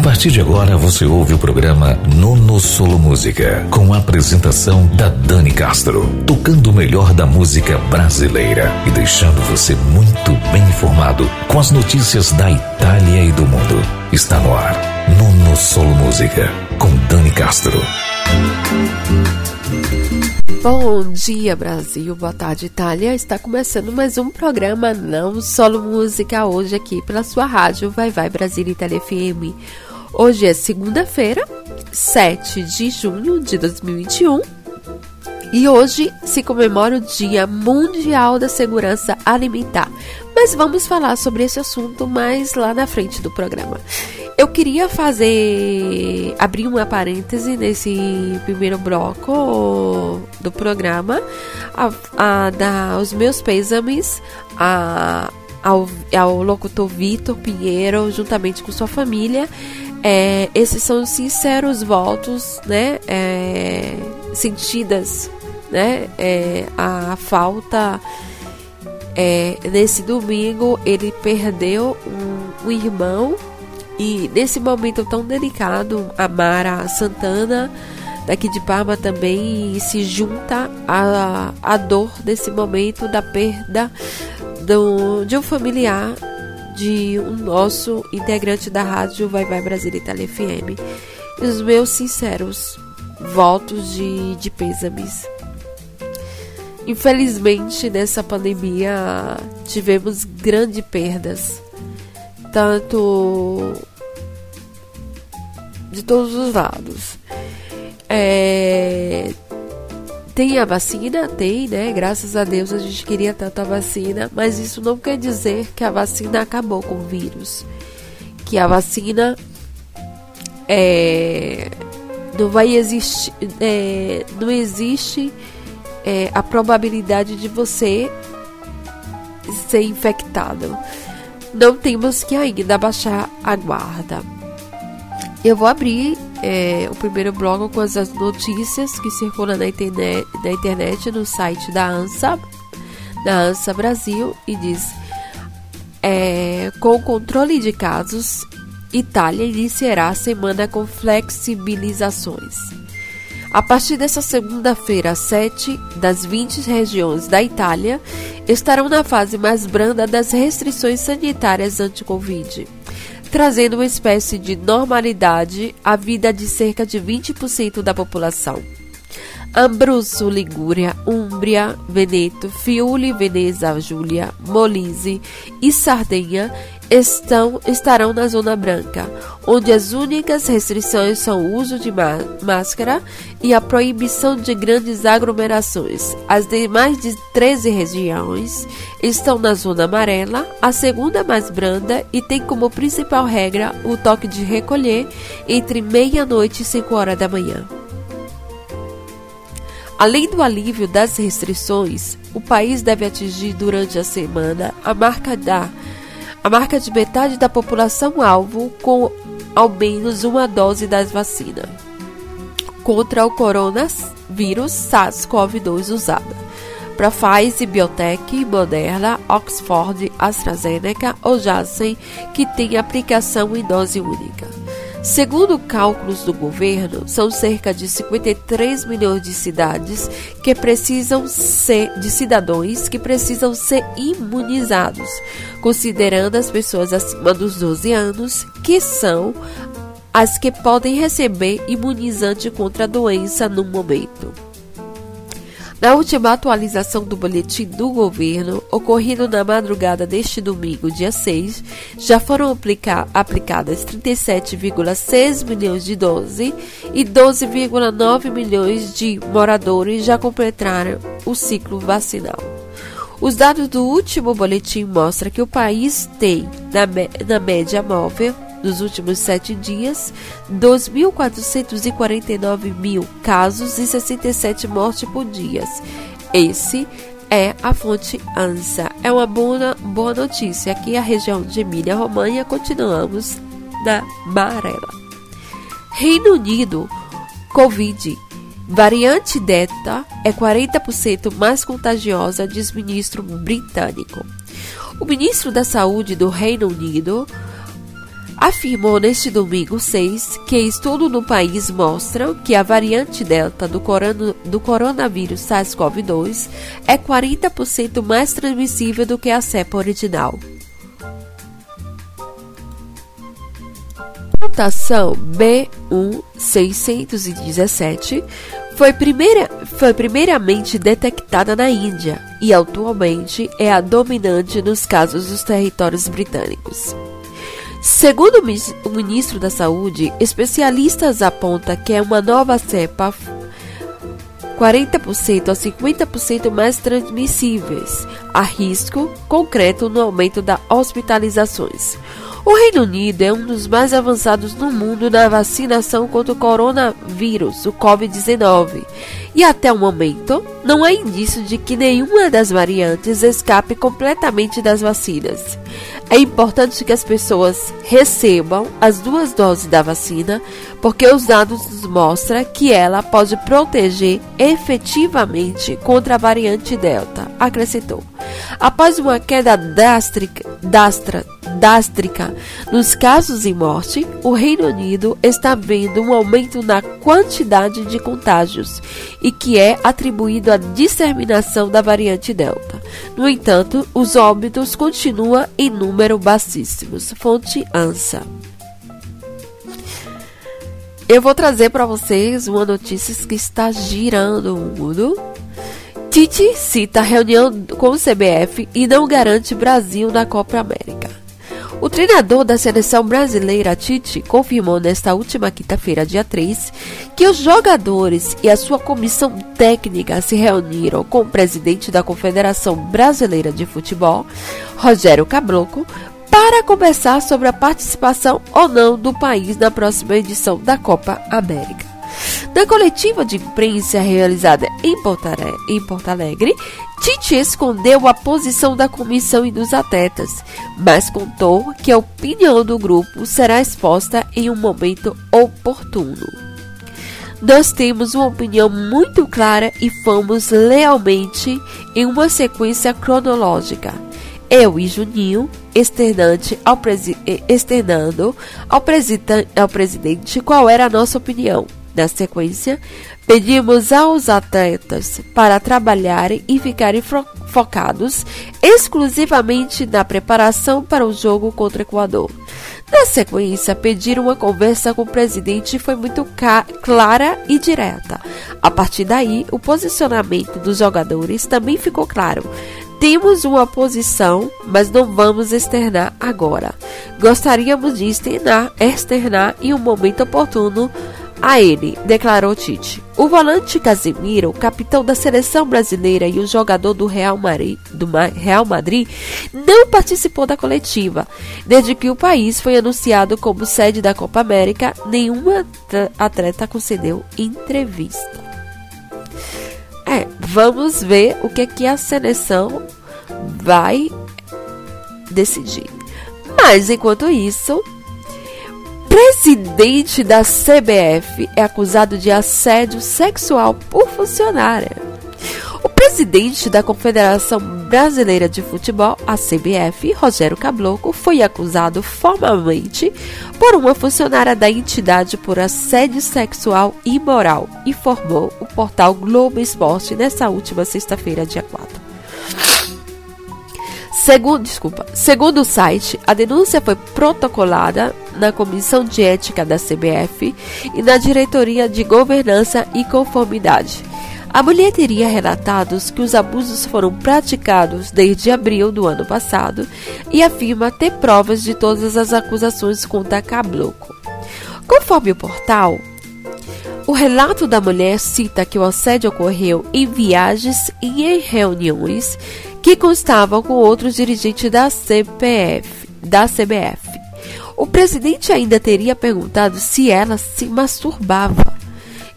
partir de agora você ouve o programa Nono Solo Música, com a apresentação da Dani Castro, tocando o melhor da música brasileira e deixando você muito bem informado com as notícias da Itália e do mundo. Está no ar, Nono Solo Música, com Dani Castro. Bom dia, Brasil. Boa tarde, Itália. Está começando mais um programa Não Solo Música hoje aqui pela sua rádio Vai Vai Brasil Itália FM. Hoje é segunda-feira, 7 de junho de 2021. E hoje se comemora o Dia Mundial da Segurança Alimentar. Mas vamos falar sobre esse assunto mais lá na frente do programa. Eu queria fazer. abrir uma parêntese nesse primeiro bloco do programa, a, a dar os meus pêsames a, ao, ao locutor Vitor Pinheiro, juntamente com sua família. É, esses são sinceros votos, né? É, sentidas, né? É, a falta. É, nesse domingo ele perdeu um, um irmão e nesse momento tão delicado, a Mara Santana, daqui de Parma, também se junta à, à dor desse momento da perda do, de um familiar de um nosso integrante da rádio Vai Vai Brasil Itália FM. E os meus sinceros votos de, de pêsames. Infelizmente, nessa pandemia, tivemos grandes perdas, tanto de todos os lados. É, tem a vacina? Tem, né? Graças a Deus a gente queria tanto a vacina, mas isso não quer dizer que a vacina acabou com o vírus. Que a vacina é, não vai existir, é, não existe é, a probabilidade de você ser infectado. Não temos que ainda baixar a guarda. Eu vou abrir é, o primeiro bloco com as notícias que circulam na internet, na internet no site da ANSA, da ANSA Brasil, e diz: é, com controle de casos, Itália iniciará a semana com flexibilizações. A partir dessa segunda-feira, sete das 20 regiões da Itália estarão na fase mais branda das restrições sanitárias anti-Covid trazendo uma espécie de normalidade à vida de cerca de 20% da população. Abruzzo, Ligúria, Umbria, Veneto, Friuli, Veneza, Giulia, Molise e Sardenha estão, estarão na Zona Branca, onde as únicas restrições são o uso de máscara e a proibição de grandes aglomerações. As demais de 13 regiões estão na Zona Amarela, a segunda mais branda, e tem como principal regra o toque de recolher entre meia-noite e 5 horas da manhã. Além do alívio das restrições, o país deve atingir durante a semana a marca da a marca de metade da população alvo com ao menos uma dose das vacinas contra o coronavírus SARS-CoV-2 usada para Pfizer, Biotech, Moderna, Oxford, AstraZeneca ou Janssen, que tem aplicação em dose única. Segundo cálculos do governo, são cerca de 53 milhões de cidades que precisam ser de cidadãos que precisam ser imunizados, considerando as pessoas acima dos 12 anos, que são as que podem receber imunizante contra a doença no momento. Na última atualização do boletim do governo, ocorrido na madrugada deste domingo, dia 6, já foram aplicadas 37,6 milhões de doses e 12,9 milhões de moradores já completaram o ciclo vacinal. Os dados do último boletim mostram que o país tem, na, na média móvel, nos últimos sete dias, 2.449 mil casos e 67 mortes por dia. Esse é a fonte ANSA. É uma boa, boa notícia. Aqui a região de Emília-Romanha continuamos na amarela. Reino Unido, Covid. Variante Delta é 40% mais contagiosa, diz ministro britânico. O ministro da Saúde do Reino Unido, afirmou neste domingo 6 que estudo no país mostra que a variante Delta do, do coronavírus SARS-CoV-2 é 40% mais transmissível do que a cepa original. Mutação B1617 foi, primeira, foi primeiramente detectada na Índia e atualmente é a dominante nos casos dos territórios britânicos. Segundo o ministro da Saúde, especialistas apontam que é uma nova cepa 40% a 50% mais transmissíveis, a risco concreto no aumento das hospitalizações. O Reino Unido é um dos mais avançados no mundo na vacinação contra o coronavírus, o Covid-19, e até o momento não há indício de que nenhuma das variantes escape completamente das vacinas. É importante que as pessoas recebam as duas doses da vacina, porque os dados mostram que ela pode proteger efetivamente contra a variante Delta, acrescentou. Após uma queda drástica, drástica, drástica nos casos e morte, o Reino Unido está vendo um aumento na quantidade de contágios e que é atribuído à disseminação da variante Delta. No entanto, os óbitos continuam em número baixíssimos. Fonte ANSA. Eu vou trazer para vocês uma notícia que está girando o mundo. Tite cita reunião com o CBF e não garante Brasil na Copa América. O treinador da seleção brasileira, Tite, confirmou nesta última quinta-feira, dia 3, que os jogadores e a sua comissão técnica se reuniram com o presidente da Confederação Brasileira de Futebol, Rogério Caboclo, para conversar sobre a participação ou não do país na próxima edição da Copa América. Na coletiva de imprensa realizada em Porto Alegre, Tite escondeu a posição da comissão e dos atletas, mas contou que a opinião do grupo será exposta em um momento oportuno. Nós temos uma opinião muito clara e fomos lealmente em uma sequência cronológica. Eu e Juninho, externante ao externando ao, ao presidente qual era a nossa opinião. Na sequência, pedimos aos atletas para trabalharem e ficarem focados exclusivamente na preparação para o jogo contra o Equador. Na sequência, pediram uma conversa com o presidente foi muito clara e direta. A partir daí, o posicionamento dos jogadores também ficou claro. Temos uma posição, mas não vamos externar agora. Gostaríamos de externar, externar em um momento oportuno a ele, declarou Tite. O volante Casemiro, capitão da seleção brasileira e o jogador do Real Madrid, do Real Madrid, não participou da coletiva. Desde que o país foi anunciado como sede da Copa América, nenhuma atleta concedeu entrevista. É, vamos ver o que, que a seleção vai decidir. Mas enquanto isso, presidente da CBF é acusado de assédio sexual por funcionária. O presidente da Confederação Brasileira de Futebol, a CBF, Rogério Caboclo, foi acusado formalmente por uma funcionária da entidade por assédio sexual imoral, informou o portal Globo Esporte nesta última sexta-feira, dia 4. Segundo, desculpa, segundo o site, a denúncia foi protocolada na Comissão de Ética da CBF e na Diretoria de Governança e Conformidade. A mulher teria relatado que os abusos foram praticados desde abril do ano passado e afirma ter provas de todas as acusações contra Cabloco. Conforme o portal, o relato da mulher cita que o assédio ocorreu em viagens e em reuniões que constavam com outros dirigentes da CPF, da CBF. O presidente ainda teria perguntado se ela se masturbava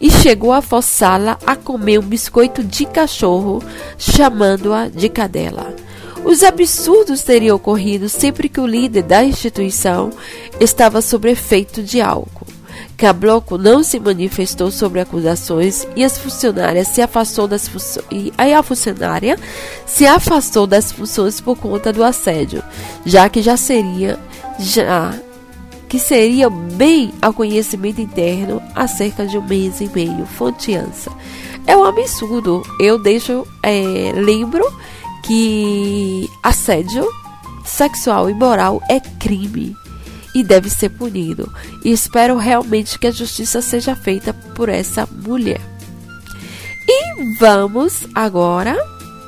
e chegou a forçá-la a comer um biscoito de cachorro, chamando-a de cadela. Os absurdos teriam ocorrido sempre que o líder da instituição estava sob efeito de álcool. Cabloco não se manifestou sobre acusações e as funcionárias se afastou das funções e a funcionária se afastou das funções por conta do assédio, já que já seria já que seria bem ao conhecimento interno há cerca de um mês e meio. Fonteança. É um absurdo. Eu deixo, é, lembro que assédio sexual e moral é crime e deve ser punido. E espero realmente que a justiça seja feita por essa mulher. E vamos agora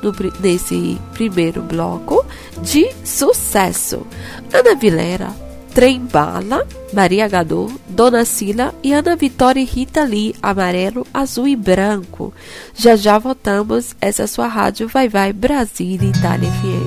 no, nesse primeiro bloco de sucesso. Ana Vilera, Trem Bala, Maria Gadot, Dona Sila e Ana Vitória e Rita Lee, amarelo, azul e branco. Já já voltamos. Essa é a sua rádio Vai Vai Brasília Itália FM.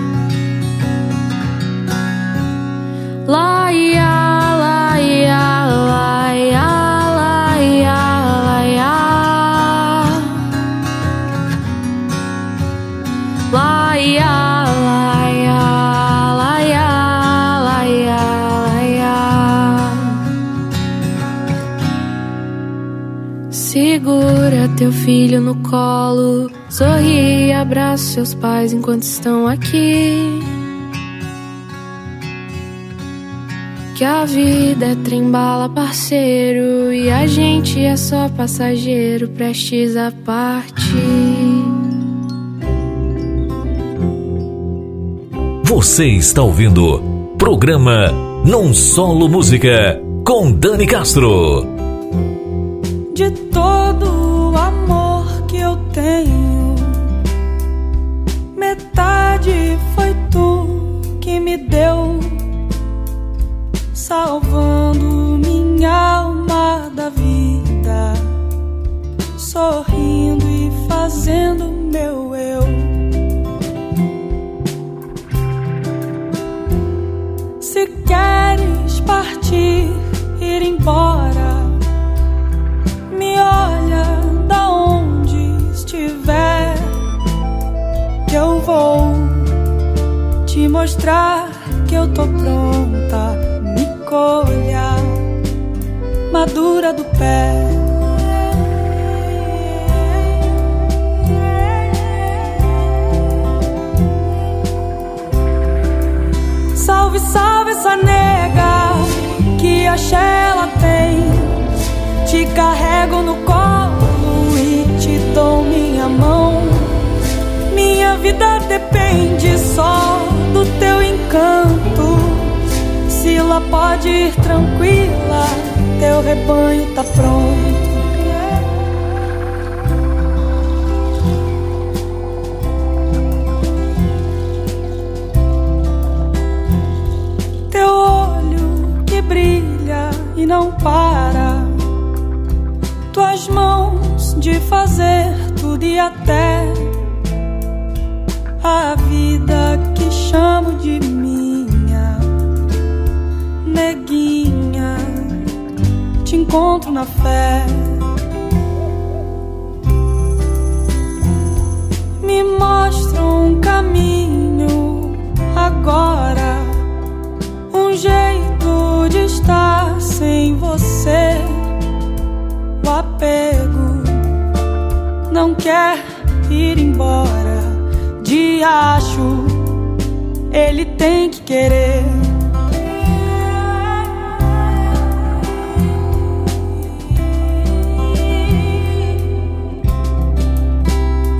Segura teu filho no colo, sorri e abraça seus pais enquanto estão aqui. Que a vida é trembala, parceiro, e a gente é só passageiro, prestes a partir. Você está ouvindo programa Num Solo Música com Dani Castro. De todo o amor que eu tenho, Se queres partir, ir embora, me olha da onde estiver, que eu vou te mostrar que eu tô pronta. Me colha, madura do pé. Salve, salve essa nega que a ela tem. Te carrego no colo e te dou minha mão. Minha vida depende só do teu encanto. Sila pode ir tranquila, teu rebanho tá pronto. e não para. Tuas mãos de fazer tudo e até a vida que chamo de minha, neguinha. Te encontro na fé. Embora de acho, ele tem que querer.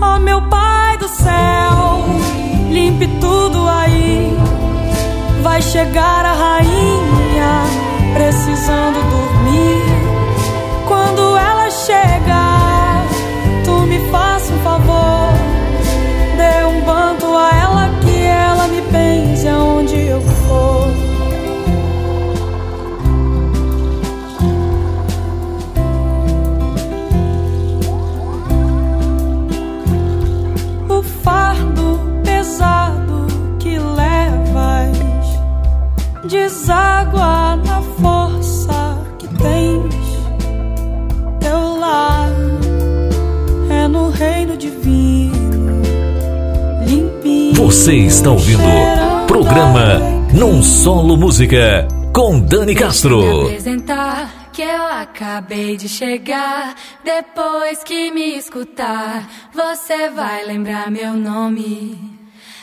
Oh meu Pai do céu, limpe tudo aí. Vai chegar a rainha precisando dormir. Quando ela chegar, deságua na força que tens. Teu lar é no reino divino. Você está ouvindo programa Num Solo Música com Dani Castro. Apresentar que eu acabei de chegar. Depois que me escutar, você vai lembrar meu nome.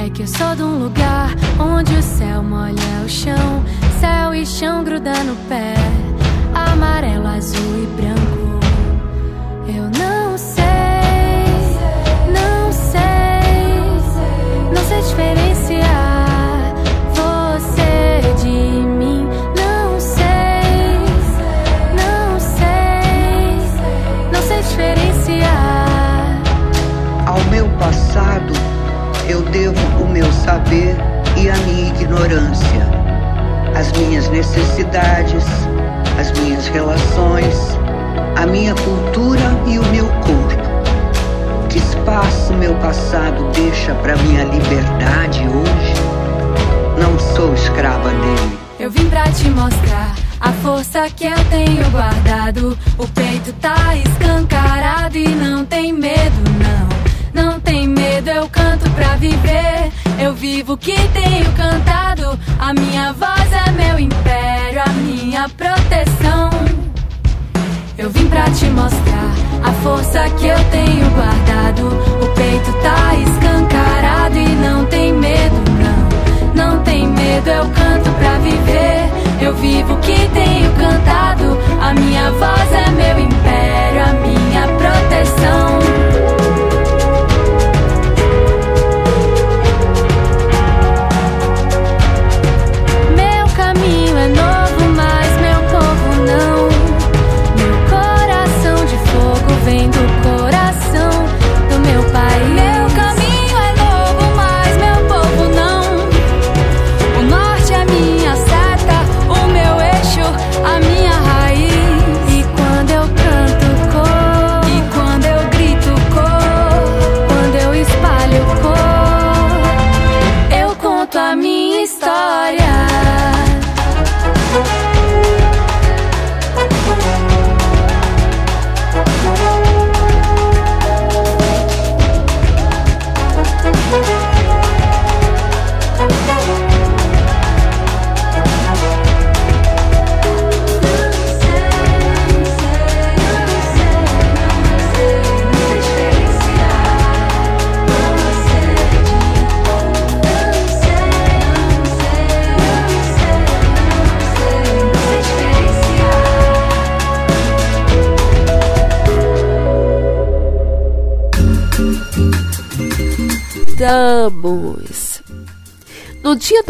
É que eu sou de um lugar onde o céu molha o chão, céu e chão gruda no pé, amarelo, azul e branco. Eu não sei, não sei, não sei diferenciar você de mim. Não sei, não sei, não sei diferenciar. Ao meu passado, eu devo meu saber e a minha ignorância, as minhas necessidades, as minhas relações, a minha cultura e o meu corpo. Que espaço meu passado deixa para minha liberdade hoje? Não sou escrava dele. Eu vim pra te mostrar a força que eu tenho guardado. O peito tá escancarado e não tem medo, não. Não tem medo, eu canto pra viver. Eu vivo o que tenho cantado. A minha voz é meu império, a minha proteção. Eu vim pra te mostrar a força que eu tenho guardado. O peito tá escancarado e não tem medo, não. Não tem medo, eu canto pra viver. Eu vivo o que tenho cantado. A minha voz é meu império, a minha proteção.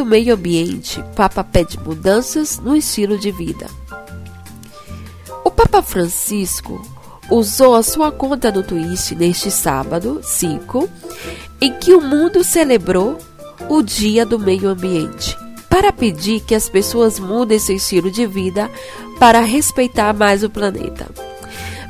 Meio Ambiente, Papa pede mudanças no estilo de vida. O Papa Francisco usou a sua conta no Twitch neste sábado, 5, em que o mundo celebrou o Dia do Meio Ambiente, para pedir que as pessoas mudem seu estilo de vida para respeitar mais o planeta.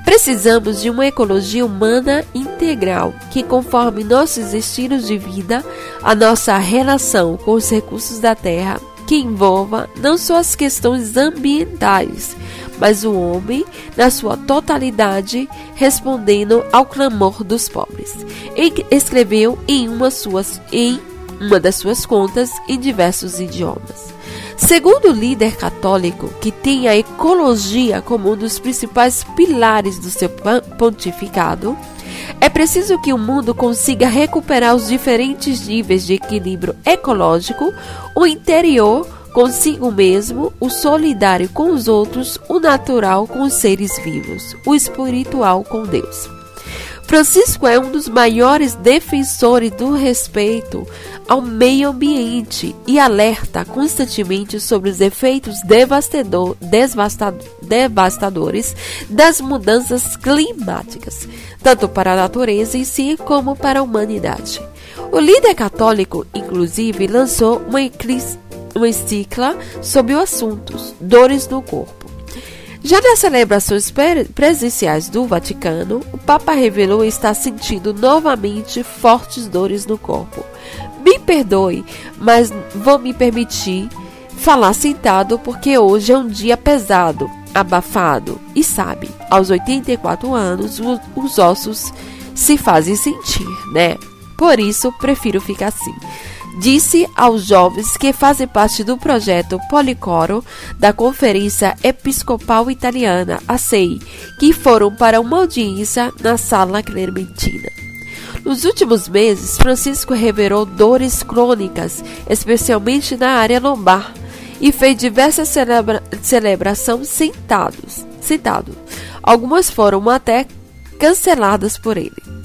Precisamos de uma ecologia humana integral que conforme nossos estilos de vida, a nossa relação com os recursos da Terra, que envolva não só as questões ambientais, mas o homem na sua totalidade, respondendo ao clamor dos pobres. Escreveu em uma, suas, em uma das suas contas em diversos idiomas. Segundo o líder católico, que tem a ecologia como um dos principais pilares do seu pontificado, é preciso que o mundo consiga recuperar os diferentes níveis de equilíbrio ecológico, o interior consigo mesmo, o solidário com os outros, o natural com os seres vivos, o espiritual com Deus. Francisco é um dos maiores defensores do respeito ao meio ambiente e alerta constantemente sobre os efeitos devastador, devastadores das mudanças climáticas, tanto para a natureza em si como para a humanidade. O líder católico, inclusive, lançou uma encicla sobre o assunto Dores no Corpo. Já nas celebrações presenciais do Vaticano, o Papa revelou estar sentindo novamente fortes dores no corpo. Me perdoe, mas vou me permitir falar sentado porque hoje é um dia pesado, abafado. E sabe, aos 84 anos, os ossos se fazem sentir, né? Por isso, prefiro ficar assim disse aos jovens que fazem parte do projeto Policoro da Conferência Episcopal Italiana, a CEI, que foram para uma audiência na Sala Clementina. Nos últimos meses, Francisco revelou dores crônicas, especialmente na área lombar, e fez diversas celebra celebrações sentados, sentado. Algumas foram até canceladas por ele.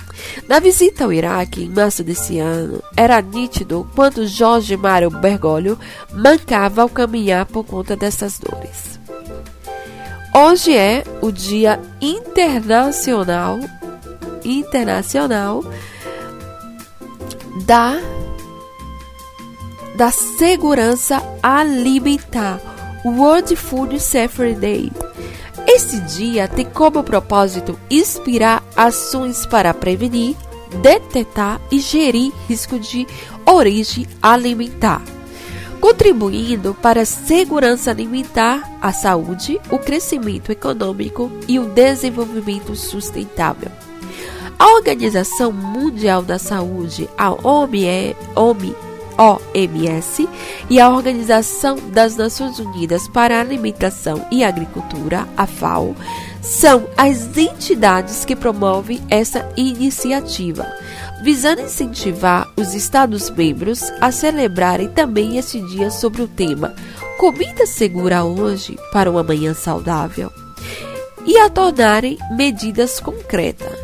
Na visita ao Iraque, em março desse ano, era nítido quanto Jorge Mário Bergoglio mancava ao caminhar por conta dessas dores. Hoje é o Dia Internacional Internacional da da Segurança Alimentar, World Food Safety Day. Esse dia tem como propósito inspirar ações para prevenir, detectar e gerir risco de origem alimentar, contribuindo para a segurança alimentar, a saúde, o crescimento econômico e o desenvolvimento sustentável. A Organização Mundial da Saúde, a OMS, OMS e a Organização das Nações Unidas para a Alimentação e Agricultura, a FAO, são as entidades que promovem essa iniciativa, visando incentivar os Estados-membros a celebrarem também esse dia sobre o tema Comida Segura Hoje para uma Manhã Saudável e a tornarem medidas concretas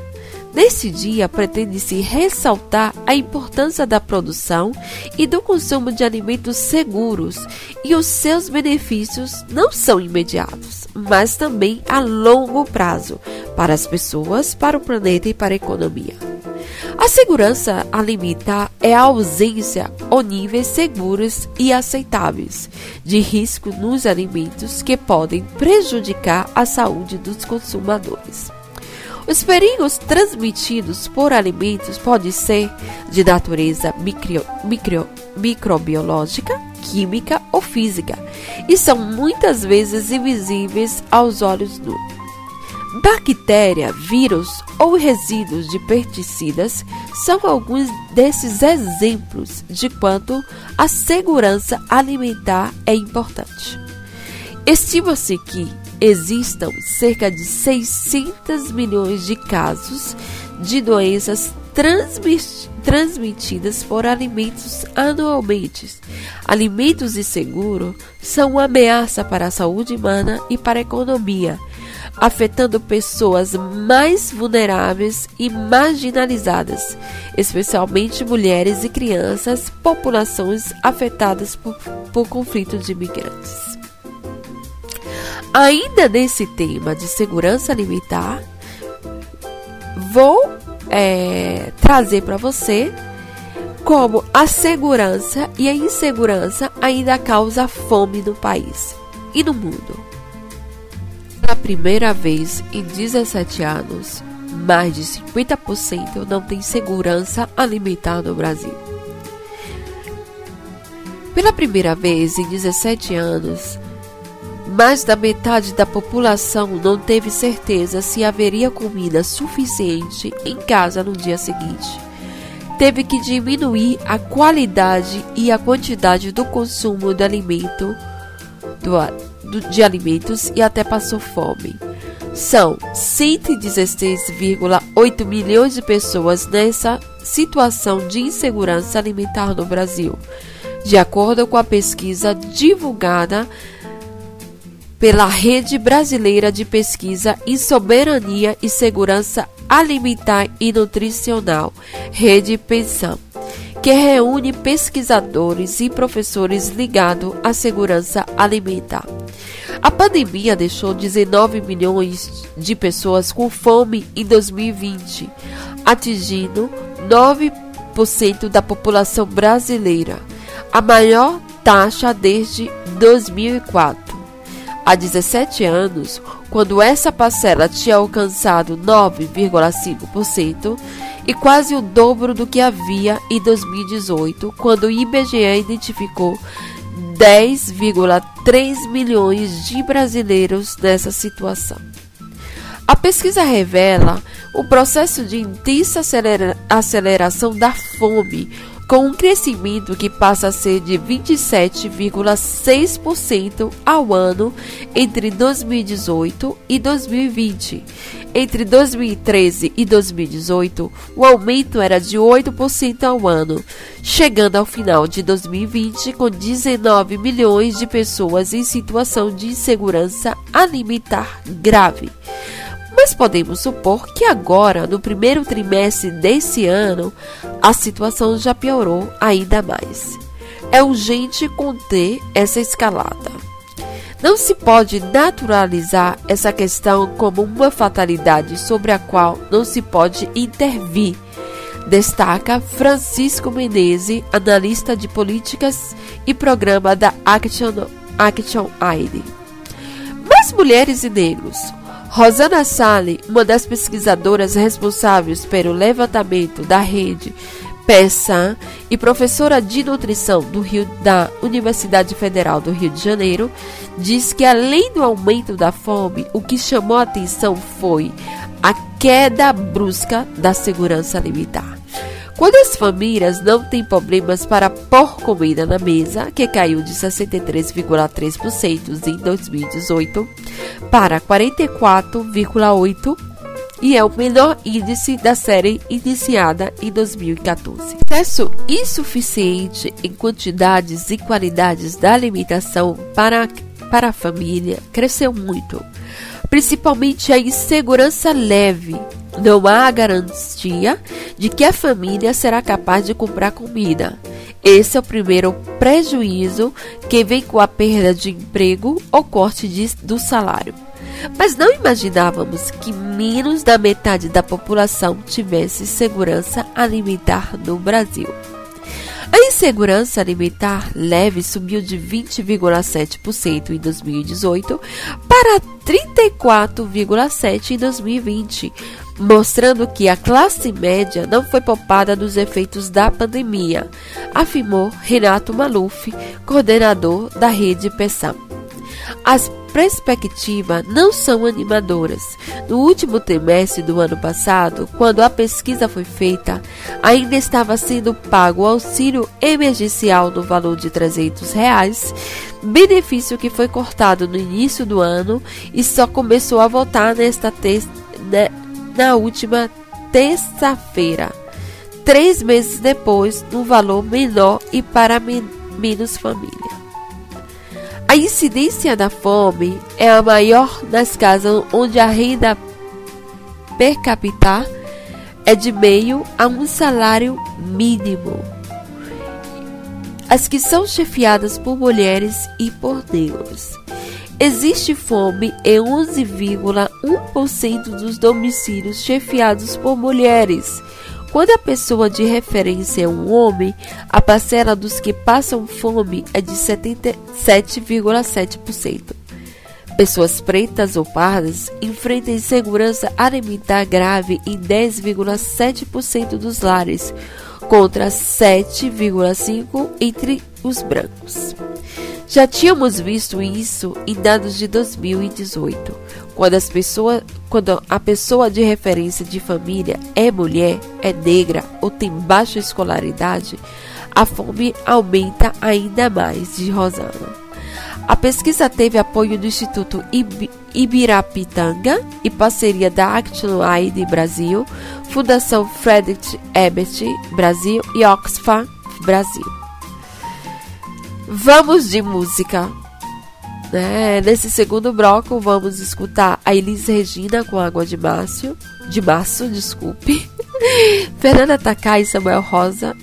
Nesse dia, pretende-se ressaltar a importância da produção e do consumo de alimentos seguros e os seus benefícios não são imediatos, mas também a longo prazo para as pessoas, para o planeta e para a economia. A segurança alimentar é a ausência ou níveis seguros e aceitáveis de risco nos alimentos que podem prejudicar a saúde dos consumidores. Os perigos transmitidos por alimentos podem ser de natureza micro, micro, microbiológica, química ou física e são muitas vezes invisíveis aos olhos nu. Bactéria, vírus ou resíduos de pesticidas são alguns desses exemplos de quanto a segurança alimentar é importante. Estima-se que existam cerca de 600 milhões de casos de doenças transmitidas por alimentos anualmente. Alimentos inseguros são uma ameaça para a saúde humana e para a economia. afetando pessoas mais vulneráveis e marginalizadas, especialmente mulheres e crianças, populações afetadas por, por conflitos de imigrantes. Ainda nesse tema de segurança alimentar, vou é, trazer para você como a segurança e a insegurança ainda causa fome no país e no mundo. Pela primeira vez em 17 anos, mais de 50% não tem segurança alimentar no Brasil. Pela primeira vez em 17 anos, mais da metade da população não teve certeza se haveria comida suficiente em casa no dia seguinte. Teve que diminuir a qualidade e a quantidade do consumo de alimento do, de alimentos e até passou fome. São 116,8 milhões de pessoas nessa situação de insegurança alimentar no Brasil, de acordo com a pesquisa divulgada pela Rede Brasileira de Pesquisa em Soberania e Segurança Alimentar e Nutricional, Rede Pensão, que reúne pesquisadores e professores ligados à segurança alimentar. A pandemia deixou 19 milhões de pessoas com fome em 2020, atingindo 9% da população brasileira, a maior taxa desde 2004 há 17 anos, quando essa parcela tinha alcançado 9,5% e quase o dobro do que havia em 2018, quando o IBGE identificou 10,3 milhões de brasileiros nessa situação. A pesquisa revela o processo de intensa aceleração da fome com um crescimento que passa a ser de 27,6% ao ano entre 2018 e 2020. Entre 2013 e 2018, o aumento era de 8% ao ano, chegando ao final de 2020 com 19 milhões de pessoas em situação de insegurança alimentar grave mas podemos supor que agora, no primeiro trimestre desse ano, a situação já piorou ainda mais. É urgente conter essa escalada. Não se pode naturalizar essa questão como uma fatalidade sobre a qual não se pode intervir, destaca Francisco Menezes, analista de políticas e programa da Action, Action Aid. Mas mulheres e negros, Rosana Sale, uma das pesquisadoras responsáveis pelo levantamento da rede PESAM e professora de nutrição do Rio, da Universidade Federal do Rio de Janeiro, diz que além do aumento da fome, o que chamou a atenção foi a queda brusca da segurança alimentar. Quando as famílias não têm problemas para pôr comida na mesa, que caiu de 63,3% em 2018 para 44,8% e é o menor índice da série iniciada em 2014. Acesso insuficiente em quantidades e qualidades da alimentação para, para a família cresceu muito, principalmente a insegurança leve não há garantia de que a família será capaz de comprar comida. Esse é o primeiro prejuízo que vem com a perda de emprego ou corte de, do salário. Mas não imaginávamos que menos da metade da população tivesse segurança alimentar no Brasil. A insegurança alimentar leve subiu de 20,7% em 2018 para 34,7% em 2020, mostrando que a classe média não foi poupada dos efeitos da pandemia, afirmou Renato Maluf, coordenador da rede PESAM. As perspectivas não são animadoras. No último trimestre do ano passado, quando a pesquisa foi feita, ainda estava sendo pago o auxílio emergencial no valor de 300 reais, benefício que foi cortado no início do ano e só começou a voltar nesta né, na última terça-feira, três meses depois, num valor menor e para men menos família. A incidência da fome é a maior nas casas onde a renda per capita é de meio a um salário mínimo. As que são chefiadas por mulheres e por negros. Existe fome em 11,1% dos domicílios chefiados por mulheres quando a pessoa de referência é um homem, a parcela dos que passam fome é de 77,7%. Pessoas pretas ou pardas enfrentam insegurança alimentar grave em 10,7% dos lares, contra 7,5% entre os brancos. Já tínhamos visto isso em dados de 2018, quando, as pessoas, quando a pessoa de referência de família é mulher, é negra ou tem baixa escolaridade, a fome aumenta ainda mais, de Rosana. A pesquisa teve apoio do Instituto Ibirapitanga e parceria da Action Aid Brasil, Fundação Frederick Ebert Brasil e Oxfam Brasil. Vamos de música. Né? Nesse segundo bloco, vamos escutar a Elis Regina com Água de Márcio, de Março, desculpe. Fernanda Takai e Samuel Rosa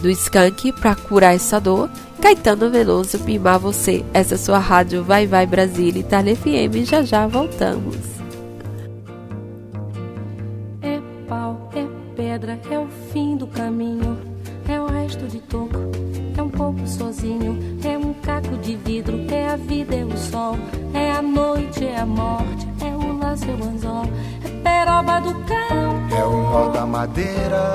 do Skank para curar essa dor. Caetano Veloso, Pimar Você. Essa é sua rádio Vai Vai Brasília, Itália FM. Já já voltamos. É pau, é pedra, é o fim do caminho, é o resto de toco é um pouco sozinho, é um caco de vidro, é a vida, é o sol, é a noite, é a morte, é o laço, é o anzol, é peroba do campo, é o nó da madeira,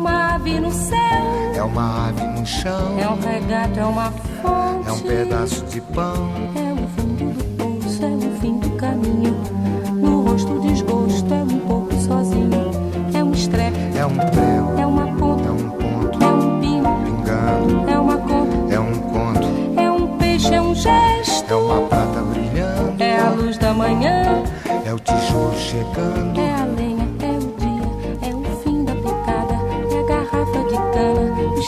uma ave no céu, é uma ave no chão, é um regato, é uma fonte, é um pedaço de pão, é o fundo do poço, é o fim do caminho, no rosto o desgosto, é um pouco sozinho, é um estrepe, é um prego, é uma ponta, é um ponto, é um pino, pingando, é uma conta, é um conto, é um peixe, é um gesto, é uma prata brilhando, é a luz da manhã, é o tijolo chegando, é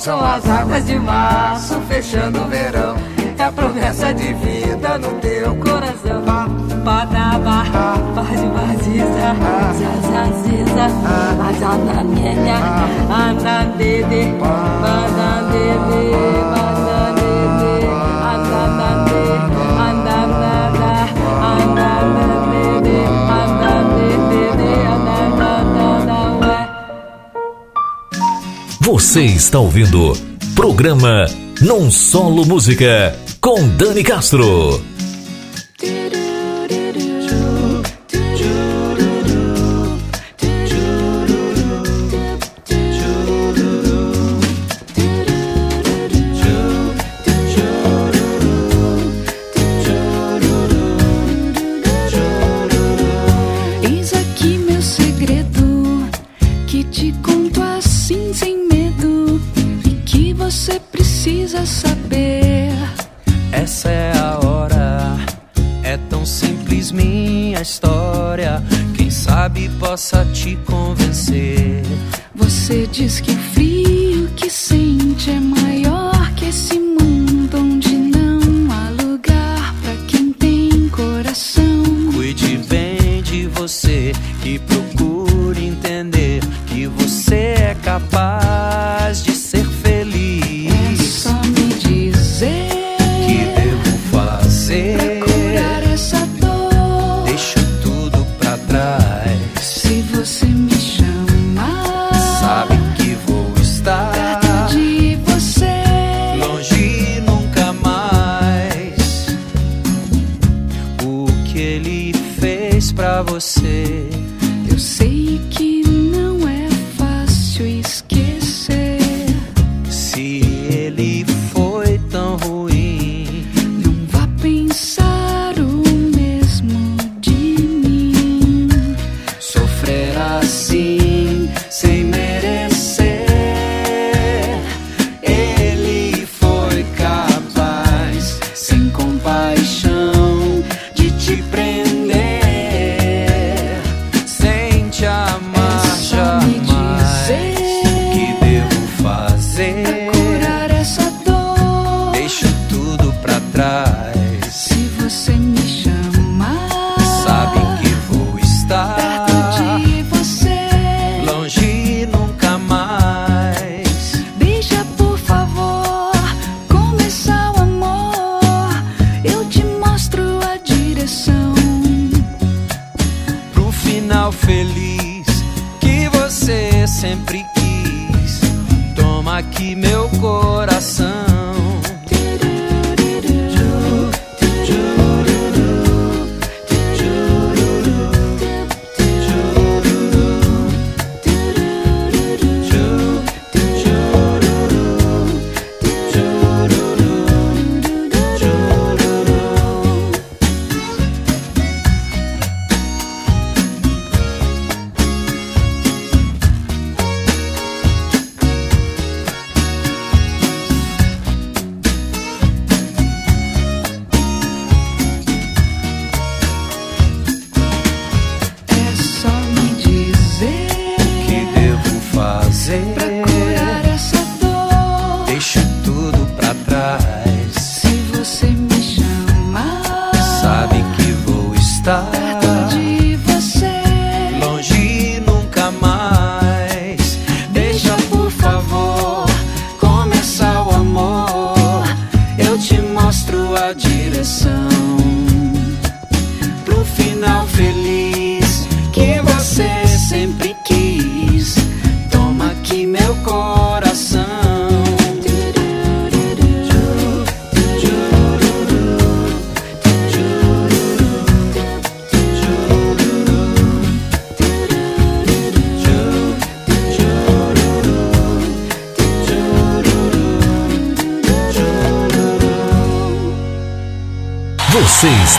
São as águas de março fechando o verão, é a promessa de vida no teu coração, padaba, paz vaziza, zazaziza, azananenha, anandede, banandede, Você está ouvindo programa Não Solo Música com Dani Castro. e pro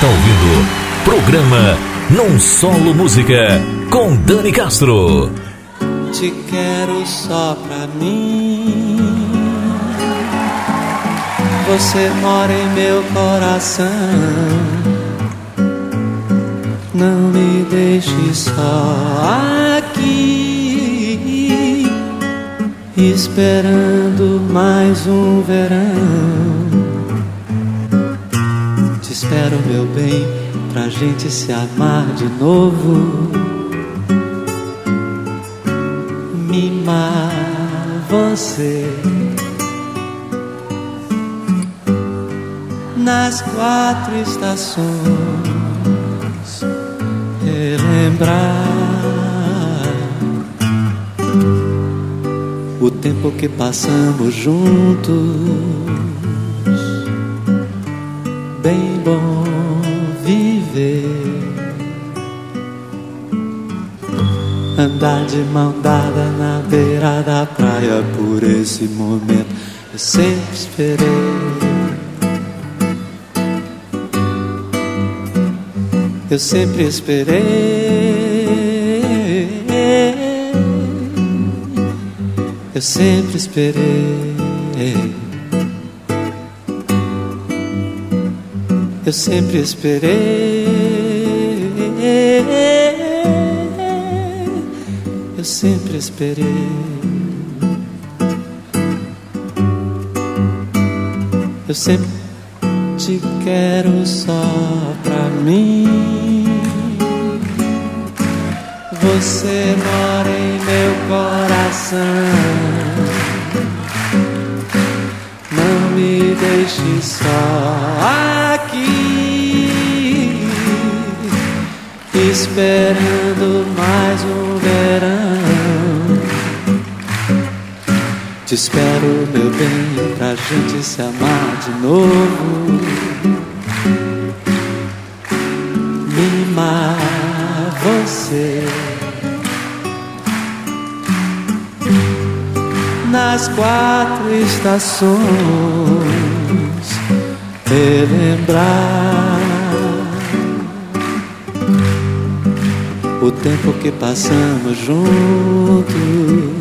está ouvindo programa Num Solo Música com Dani Castro. Te quero só pra mim. Você mora em meu coração. Não me deixe só aqui, esperando mais um verão quero, meu bem, pra gente se amar de novo. Mimar você nas quatro estações, relembrar o tempo que passamos juntos Andar de mão dada na beira da praia por esse momento. Eu sempre esperei. eu sempre esperei. Eu sempre esperei. Eu sempre esperei. Sempre esperei. Eu sempre Te espero, meu bem, pra gente se amar de novo. Mimar você. nas quatro estações relembrar o tempo que passamos juntos.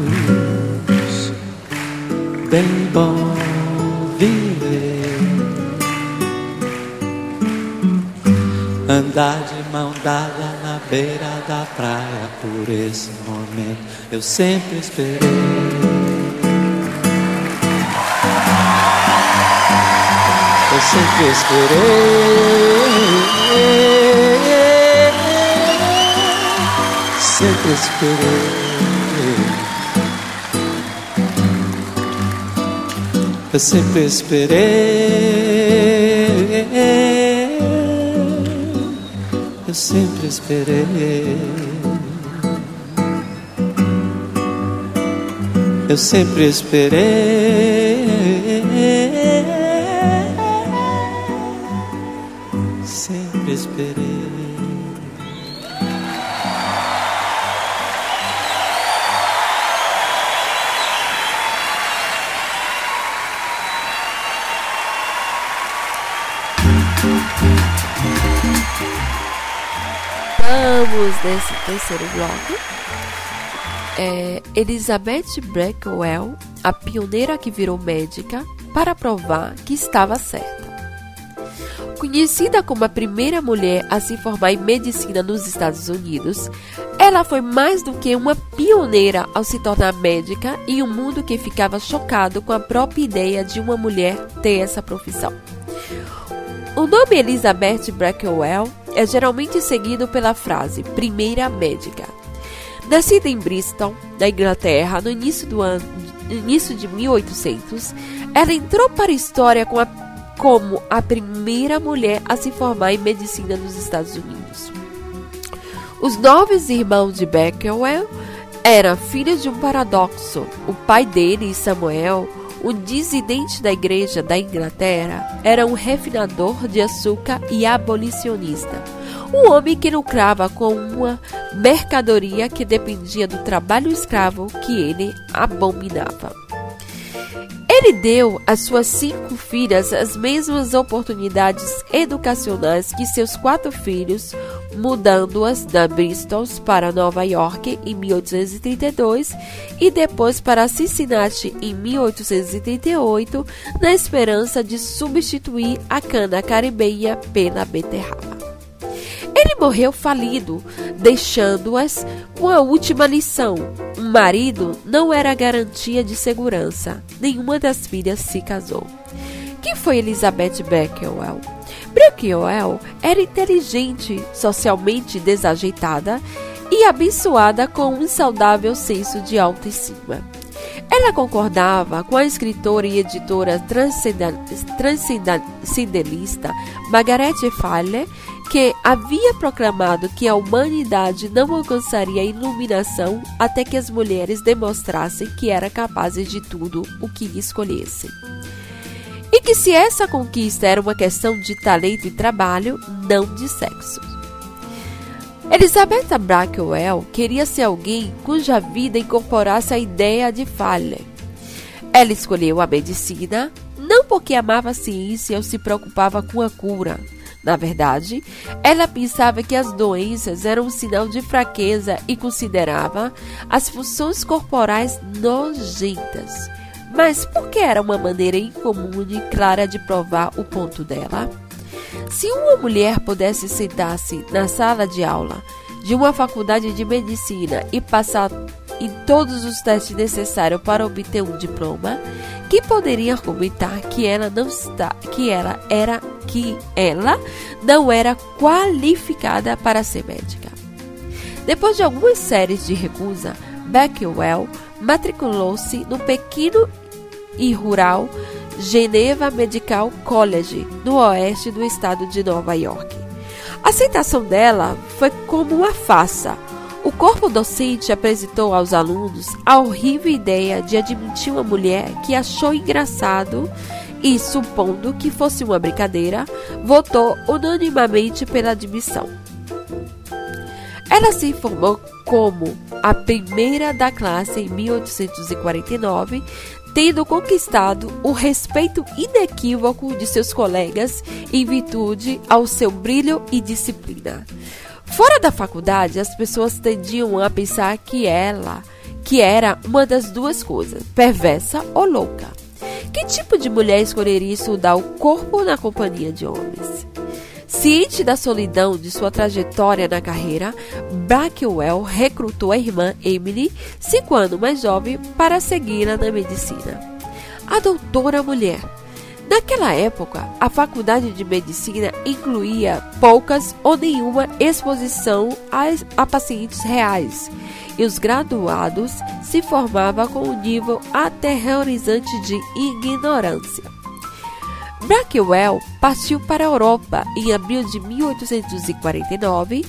Bem bom viver, andar de mão dada na beira da praia por esse momento. Eu sempre esperei. eu sempre esperei. Sempre esperei. Eu sempre esperei. Eu sempre esperei. Eu sempre esperei. Vamos nesse terceiro bloco. É Elizabeth Blackwell, a pioneira que virou médica, para provar que estava certa. Conhecida como a primeira mulher a se formar em medicina nos Estados Unidos, ela foi mais do que uma pioneira ao se tornar médica em um mundo que ficava chocado com a própria ideia de uma mulher ter essa profissão. O nome Elizabeth Blackwell é geralmente seguido pela frase primeira médica. Nascida em Bristol, na Inglaterra, no início do ano início de 1800, ela entrou para a história com a, como a primeira mulher a se formar em medicina nos Estados Unidos. Os nove irmãos de Beckwell eram filhos de um paradoxo. O pai dele, Samuel, um dissidente da igreja da Inglaterra era um refinador de açúcar e abolicionista. Um homem que lucrava com uma mercadoria que dependia do trabalho escravo que ele abominava. Ele deu às suas cinco filhas as mesmas oportunidades educacionais que seus quatro filhos, mudando-as da Bristol para Nova York em 1832 e depois para Cincinnati em 1838, na esperança de substituir a cana caribenha pela beterraba. Ele morreu falido, deixando-as com a última lição: um marido não era garantia de segurança. Nenhuma das filhas se casou. Quem foi Elizabeth Beckwell? Beckwell era inteligente, socialmente desajeitada e abençoada com um saudável senso de autoestima. Ela concordava com a escritora e editora transcendentalista Margaret Fuller, que havia proclamado que a humanidade não alcançaria a iluminação até que as mulheres demonstrassem que eram capazes de tudo o que escolhessem. E que se essa conquista era uma questão de talento e trabalho, não de sexo. Elizabeth Blackwell queria ser alguém cuja vida incorporasse a ideia de falha. Ela escolheu a medicina não porque amava a ciência ou se preocupava com a cura, na verdade, ela pensava que as doenças eram um sinal de fraqueza e considerava as funções corporais nojentas. Mas por que era uma maneira incomum e clara de provar o ponto dela? Se uma mulher pudesse sentar-se na sala de aula de uma faculdade de medicina e passar em todos os testes necessários para obter um diploma, que poderia argumentar que ela não está, que ela era que ela não era qualificada para ser médica. Depois de algumas séries de recusa, Beckwell matriculou-se no pequeno e rural Geneva Medical College, no oeste do estado de Nova York. A aceitação dela foi como uma farsa. O corpo docente apresentou aos alunos a horrível ideia de admitir uma mulher que achou engraçado e, supondo que fosse uma brincadeira, votou unanimamente pela admissão. Ela se formou como a primeira da classe em 1849, tendo conquistado o respeito inequívoco de seus colegas em virtude ao seu brilho e disciplina. Fora da faculdade, as pessoas tendiam a pensar que ela, que era uma das duas coisas, perversa ou louca. Que tipo de mulher escolheria estudar o corpo na companhia de homens? Ciente da solidão de sua trajetória na carreira, Blackwell recrutou a irmã Emily, cinco anos mais jovem, para segui-la na medicina. A doutora mulher. Naquela época, a faculdade de medicina incluía poucas ou nenhuma exposição a, a pacientes reais e os graduados se formavam com um nível aterrorizante de ignorância. Blackwell partiu para a Europa em abril de 1849,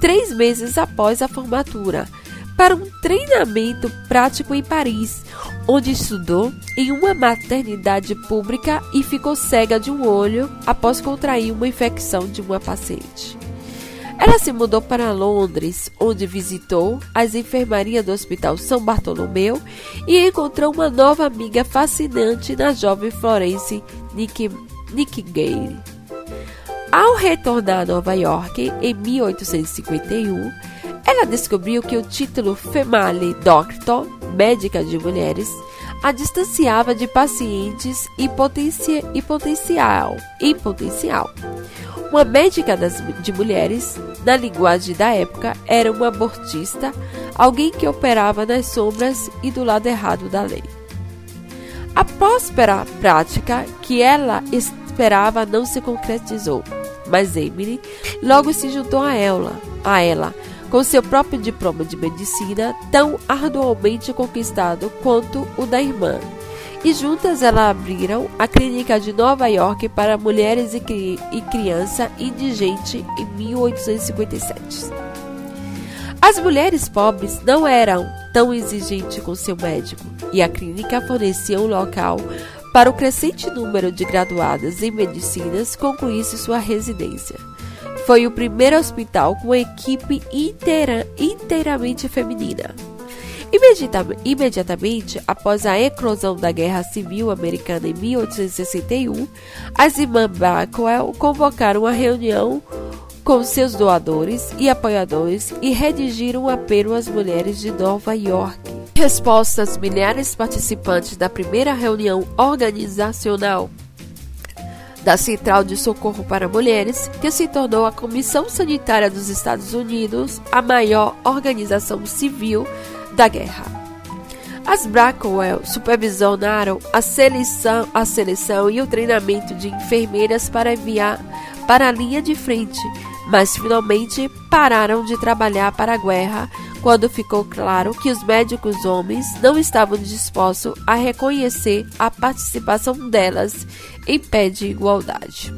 três meses após a formatura, para um treinamento prático em Paris, onde estudou em uma maternidade pública e ficou cega de um olho após contrair uma infecção de uma paciente. Ela se mudou para Londres, onde visitou as enfermarias do Hospital São Bartolomeu e encontrou uma nova amiga fascinante na jovem Florence Nightingale. Ao retornar a Nova York em 1851, ela descobriu que o título Female Doctor, médica de mulheres, a distanciava de pacientes e, e potencial. E potencial. Uma médica das, de mulheres, na linguagem da época, era uma abortista, alguém que operava nas sombras e do lado errado da lei. A próspera prática que ela esperava não se concretizou, mas Emily logo se juntou a ela, a ela com seu próprio diploma de medicina, tão arduamente conquistado quanto o da irmã, e juntas elas abriram a Clínica de Nova York para mulheres e, cri e criança indigente em 1857. As mulheres pobres não eram tão exigentes com seu médico e a clínica fornecia um local para o crescente número de graduadas em medicinas concluísse sua residência. Foi o primeiro hospital com equipe inteira, inteiramente feminina. Imediatamente após a eclosão da Guerra Civil Americana em 1861, as irmãs Blackwell convocaram uma reunião com seus doadores e apoiadores e redigiram um apelo às mulheres de Nova York. Em resposta às milhares participantes da primeira reunião organizacional da Central de Socorro para Mulheres, que se tornou a Comissão Sanitária dos Estados Unidos, a maior organização civil da guerra. As Blackwell supervisionaram a seleção, a seleção e o treinamento de enfermeiras para enviar para a linha de frente, mas finalmente pararam de trabalhar para a guerra quando ficou claro que os médicos homens não estavam dispostos a reconhecer a participação delas em pé de igualdade.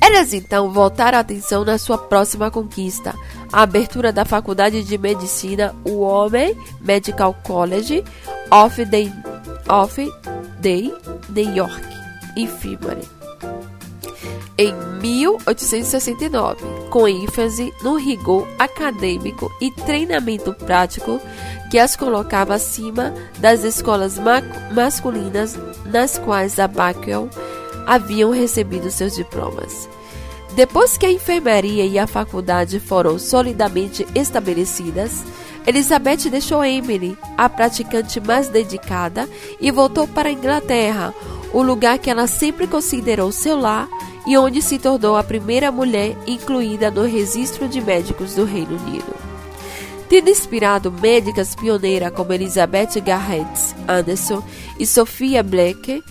Elas então voltaram a atenção na sua próxima conquista, a abertura da Faculdade de Medicina Women Medical College of the, of the New York Infirmary em 1869, com ênfase no rigor acadêmico e treinamento prático que as colocava acima das escolas ma masculinas nas quais a Bacchel haviam recebido seus diplomas. Depois que a enfermaria e a faculdade foram solidamente estabelecidas, Elizabeth deixou Emily, a praticante mais dedicada, e voltou para a Inglaterra, o lugar que ela sempre considerou seu lar e onde se tornou a primeira mulher incluída no registro de médicos do Reino Unido. Tendo inspirado médicas pioneiras como Elizabeth Garrett Anderson e Sophia Black,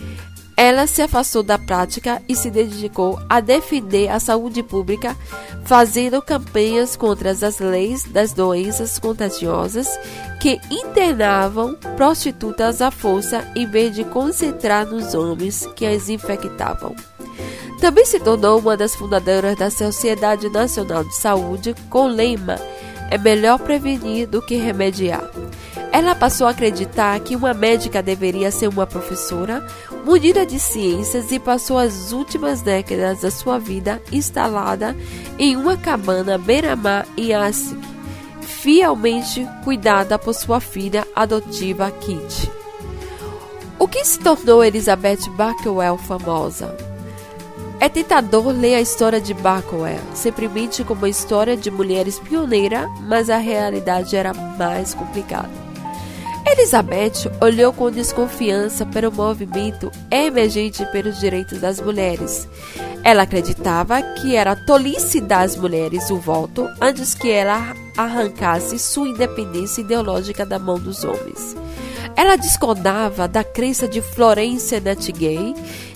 ela se afastou da prática e se dedicou a defender a saúde pública, fazendo campanhas contra as leis das doenças contagiosas que internavam prostitutas à força em vez de concentrar nos homens que as infectavam. Também se tornou uma das fundadoras da Sociedade Nacional de Saúde com lema É melhor prevenir do que remediar. Ela passou a acreditar que uma médica deveria ser uma professora, munida de ciências e passou as últimas décadas da sua vida instalada em uma cabana beira-mar em Assig, fielmente cuidada por sua filha adotiva Kit. O que se tornou Elizabeth Backwell famosa? É tentador ler a história de Backwell, simplesmente como uma história de mulheres pioneira, mas a realidade era mais complicada. Elizabeth olhou com desconfiança para o movimento emergente pelos direitos das mulheres. Ela acreditava que era tolice das mulheres o voto antes que ela arrancasse sua independência ideológica da mão dos homens. Ela discordava da crença de Florence Nightingale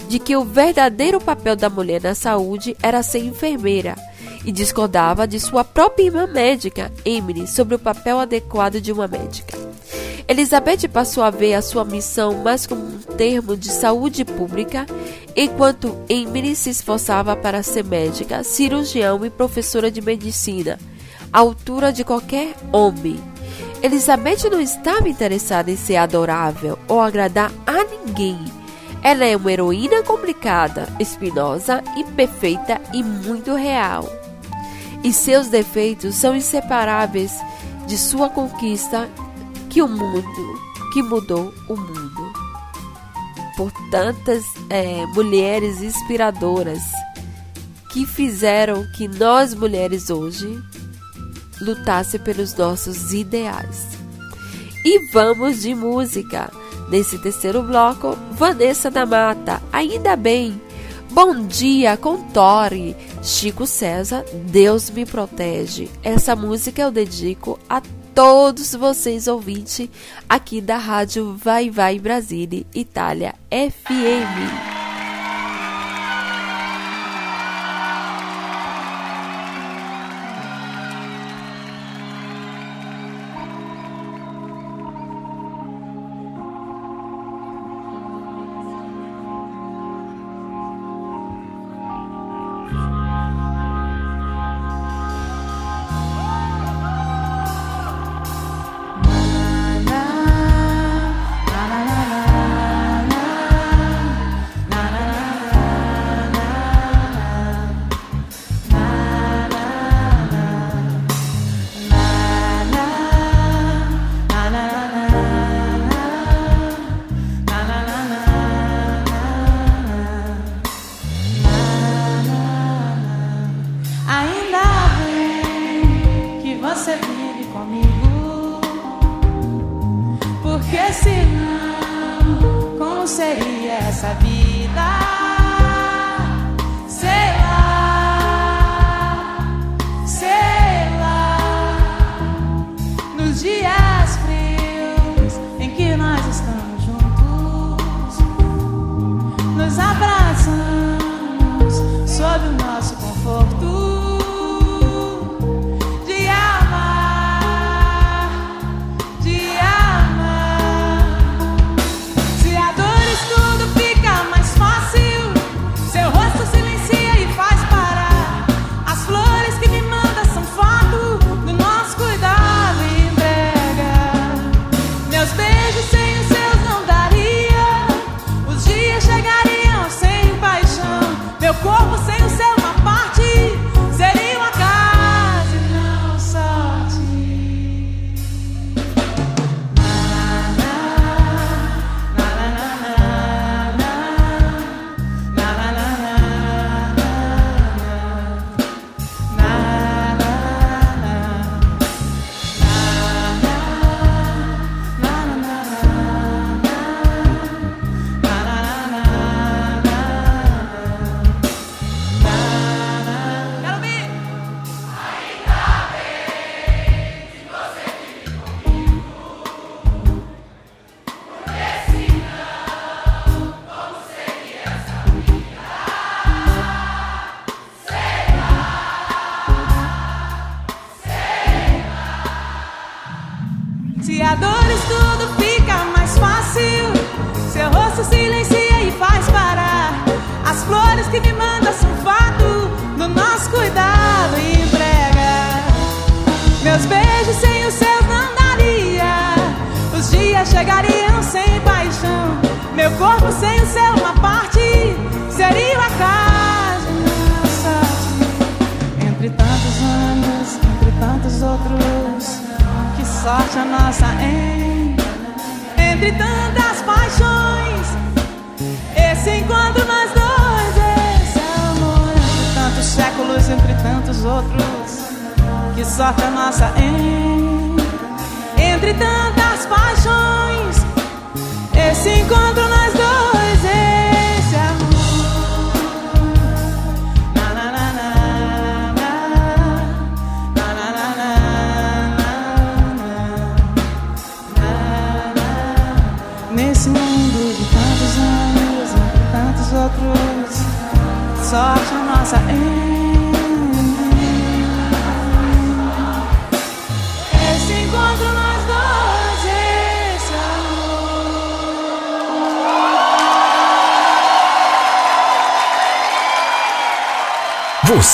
de que o verdadeiro papel da mulher na saúde era ser enfermeira e discordava de sua própria irmã médica, Emily, sobre o papel adequado de uma médica. Elizabeth passou a ver a sua missão mais como um termo de saúde pública, enquanto Emily se esforçava para ser médica, cirurgião e professora de medicina, à altura de qualquer homem. Elizabeth não estava interessada em ser adorável ou agradar a ninguém. Ela é uma heroína complicada, espinosa, imperfeita e muito real. E seus defeitos são inseparáveis de sua conquista que o mundo, que mudou o mundo. Por tantas é, mulheres inspiradoras que fizeram que nós mulheres hoje lutasse pelos nossos ideais. E vamos de música. Nesse terceiro bloco, Vanessa da Mata, ainda bem. Bom dia com Chico César, Deus me protege. Essa música eu dedico a todos vocês ouvintes aqui da rádio Vai Vai Brasília, Itália FM.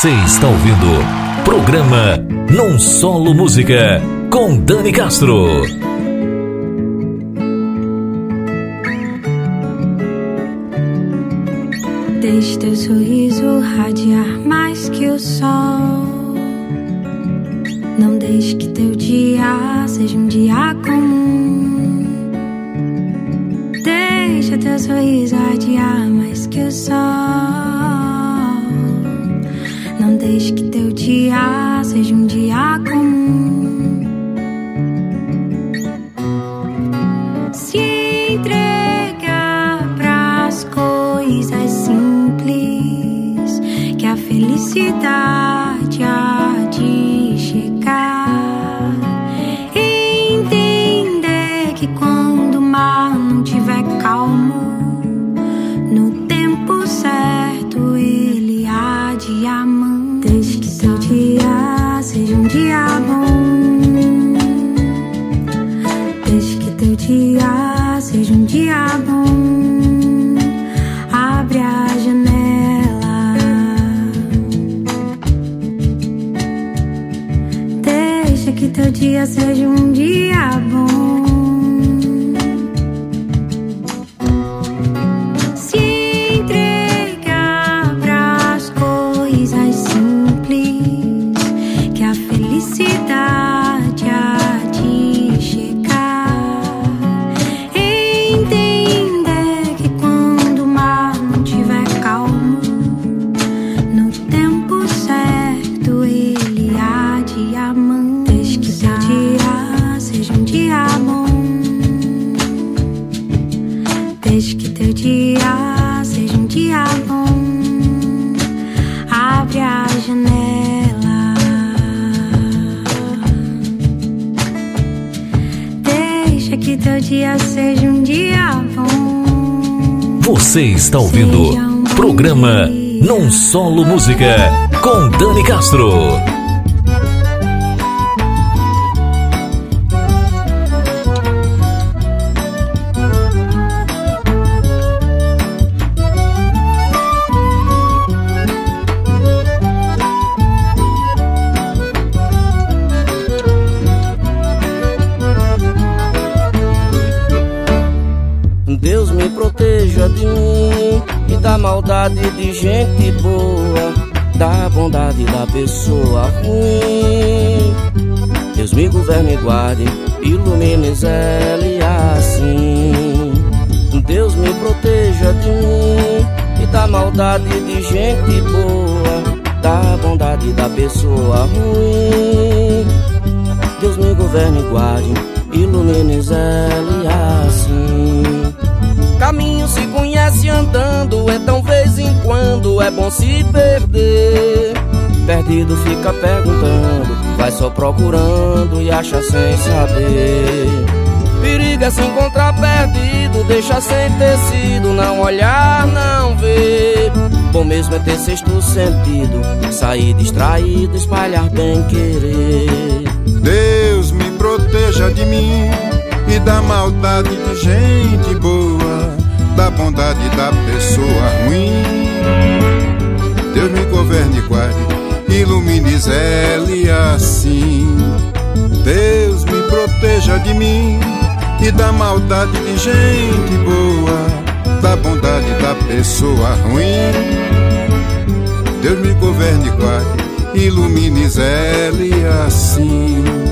Você está ouvindo programa Num Solo Música com Dani Castro. Deixe teu sorriso radiar mais que o sol. Não deixe que teu dia seja um dia comum. Deixa teu sorriso radiar mais que o sol. Deixe que teu dia seja um dia comum. Seja um programa Num Solo Música com Dani Castro. E da maldade de gente boa, da bondade da pessoa ruim. Deus me governe e guarde, ilumine Zé e assim. Caminho se conhece andando, então vez em quando é bom se perder. Perdido fica perguntando, vai só procurando e acha sem saber. Perigo é se encontrar perdido, deixa sem tecido, não olhar, não ver. Bom mesmo é ter sexto sentido, sair distraído, espalhar bem querer. Deus me proteja de mim e da maldade de gente boa, da bondade da pessoa ruim. Deus me governe e guarde, ilumine Zé assim. Deus me proteja de mim e da maldade de gente boa, pessoa ruim. Deus me governe guarde, ilumine Zélia assim.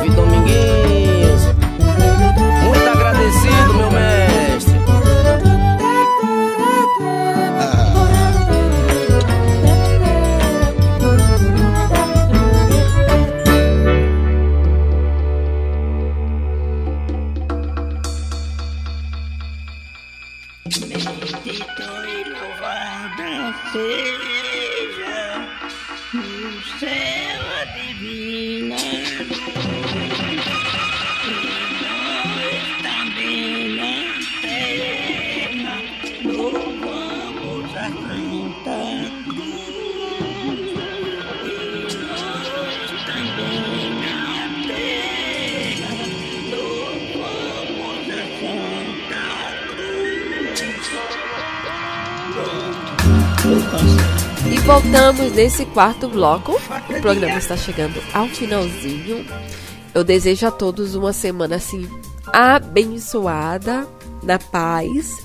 nesse quarto bloco. O programa está chegando ao finalzinho. Eu desejo a todos uma semana assim abençoada, na paz.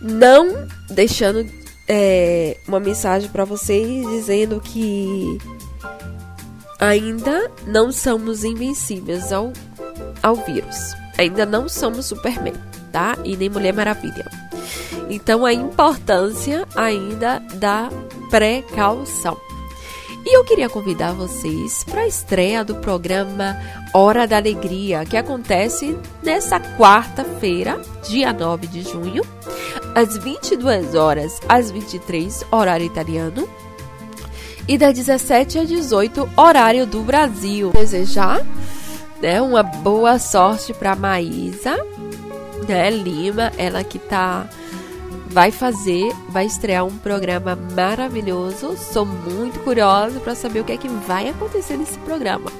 Não deixando é, uma mensagem para vocês dizendo que ainda não somos invencíveis ao, ao vírus. Ainda não somos Superman, tá? E nem Mulher Maravilha. Então, a importância ainda da precaução. E eu queria convidar vocês para a estreia do programa Hora da Alegria, que acontece nessa quarta-feira, dia 9 de junho, às 22 horas às 23, horário italiano, e das 17 às 18, horário do Brasil. Desejar né, uma boa sorte para Maísa né, Lima, ela que está vai fazer, vai estrear um programa maravilhoso. Sou muito curiosa para saber o que é que vai acontecer nesse programa.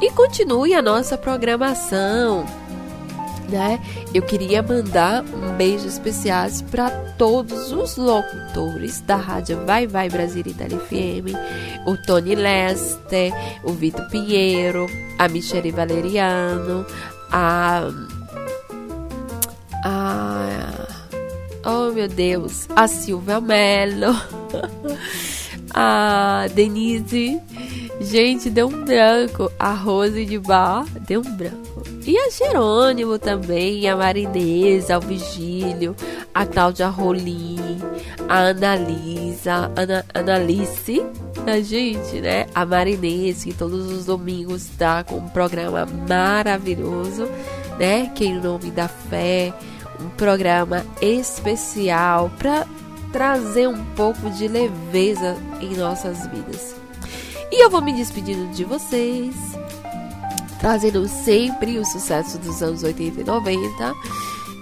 E continue a nossa programação. Né? Eu queria mandar um beijo especial para todos os locutores da rádio Vai Vai Brasil Itália FM, o Tony Lester, o Vitor Pinheiro, a Michele Valeriano, a a Oh, meu Deus. A Silvia Mello. a Denise. Gente, deu um branco. A Rose de Bar deu um branco. E a Jerônimo também, a Marinesa, o Vigílio, a Cláudia Rolim, a Analisa, Ana, Analice, a gente, né? A Marinese, que todos os domingos tá com um programa maravilhoso, né? Que em nome da fé, um programa especial para trazer um pouco de leveza em nossas vidas. E eu vou me despedindo de vocês, trazendo sempre o sucesso dos anos 80 e 90.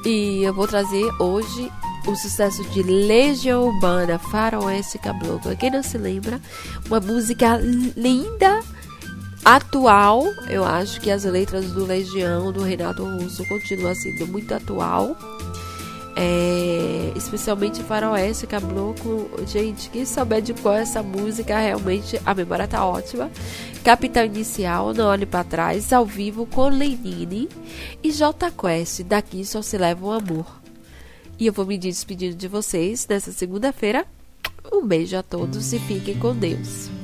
E eu vou trazer hoje o sucesso de Legião Urbana, Faroeste Caboclo. Quem não se lembra, uma música linda, atual. Eu acho que as letras do Legião, do Renato Russo, continuam sendo muito atual. É, especialmente Faroeste Caboclo. Gente, quem souber de qual é essa música, realmente a memória tá ótima. Capital Inicial, Não Olhe para Trás, ao vivo com Lenine e J Quest, Daqui Só Se Leva o Amor. E eu vou me despedindo de vocês nessa segunda-feira. Um beijo a todos e fiquem com Deus.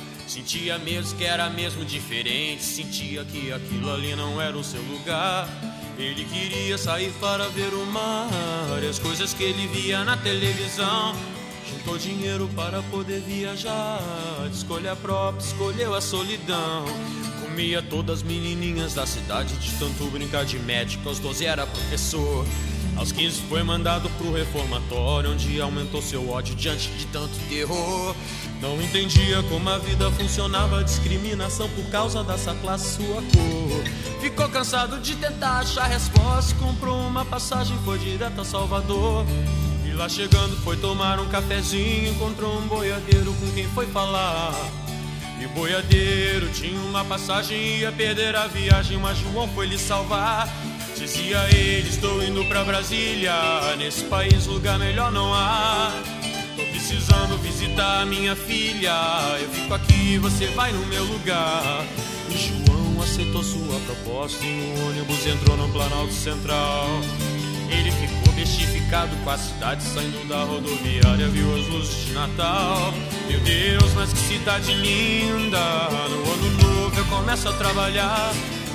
Sentia mesmo que era mesmo diferente, sentia que aquilo ali não era o seu lugar. Ele queria sair para ver o mar e as coisas que ele via na televisão. Juntou dinheiro para poder viajar, de escolha própria, escolheu a solidão. Comia todas as menininhas da cidade, de tanto brincar de médico, aos 12 era professor. Aos 15 foi mandado pro reformatório, onde aumentou seu ódio diante de tanto terror. Não entendia como a vida funcionava, discriminação por causa dessa classe, sua cor. Ficou cansado de tentar achar resposta, comprou uma passagem, foi direto a Salvador. E lá chegando foi tomar um cafezinho, encontrou um boiadeiro com quem foi falar. E o boiadeiro tinha uma passagem, ia perder a viagem, mas João foi lhe salvar. Dizia ele, estou indo pra Brasília, nesse país lugar melhor não há. Tô precisando visitar minha filha. Eu fico aqui, você vai no meu lugar. E João aceitou sua proposta e o ônibus entrou no Planalto Central. Ele ficou bestificado com a cidade saindo da rodoviária, viu as luzes de Natal. Meu Deus, mas que cidade linda! No ano novo eu começo a trabalhar.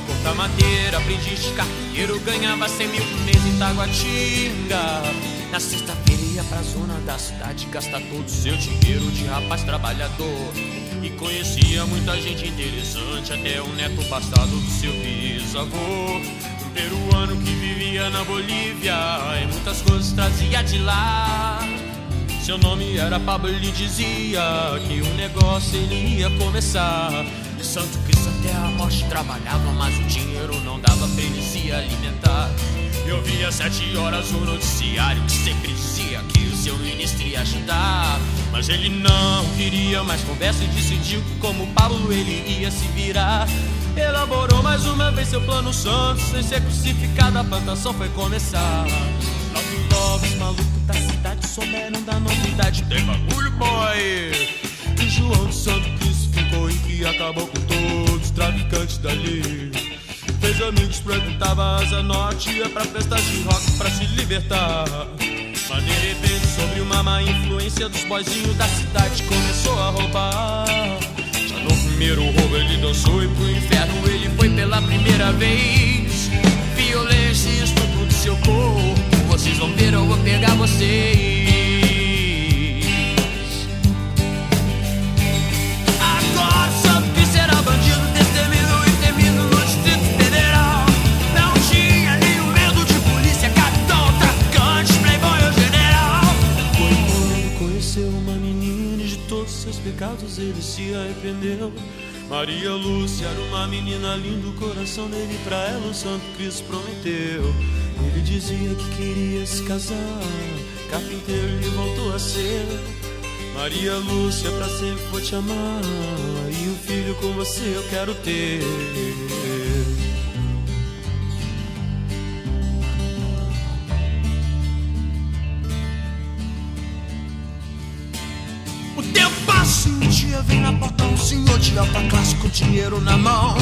Cortar madeira, aprendi de carteiro, ganhava 100 mil por mês em Taguatinga. Na sexta-feira ia pra zona da cidade gastar todo o seu dinheiro de rapaz trabalhador. E conhecia muita gente interessante, até o neto passado do seu bisavô. Um peruano que vivia na Bolívia e muitas coisas trazia de lá. Seu nome era Pablo, ele dizia que o negócio ele ia começar. E Santo Cristo até a morte trabalhava, mas o dinheiro não dava pra ele se alimentar. Eu via sete horas o noticiário que sempre dizia que o seu ministro ia ajudar. Mas ele não queria mais conversa e decidiu que como Pablo ele ia se virar. Elaborou mais uma vez seu plano santo, sem ser crucificado a plantação foi começar. Logo logo os malucos da cidade souberam da novidade, tem bagulho boy. E João Santo Cristo ficou em que acabou com todos os traficantes dali. Fez amigos, frequentava asa norte, ia pra festas de rock pra se libertar. Mas de repente, sobre uma má influência dos boizinhos da cidade, começou a roubar. Já no primeiro roubo ele dançou e pro inferno ele foi pela primeira vez. Violência e estupro do seu corpo, vocês vão ver, eu vou pegar vocês. Agora sabe que será bandido, destemido e temido no Distrito Federal. Não tinha nenhum medo de polícia, capitão, traficante, playboy ou general. Foi quando conheceu uma menina e de todos seus pecados ele se arrependeu. Maria Lúcia era uma menina linda, o coração dele pra ela o Santo Cristo prometeu. Ele dizia que queria se casar, carpinteiro ele voltou a ser. Maria Lúcia, pra sempre vou te amar, e um filho com você eu quero ter. O teu passe um dia vem na porta, um senhor de alta classe com dinheiro na mão.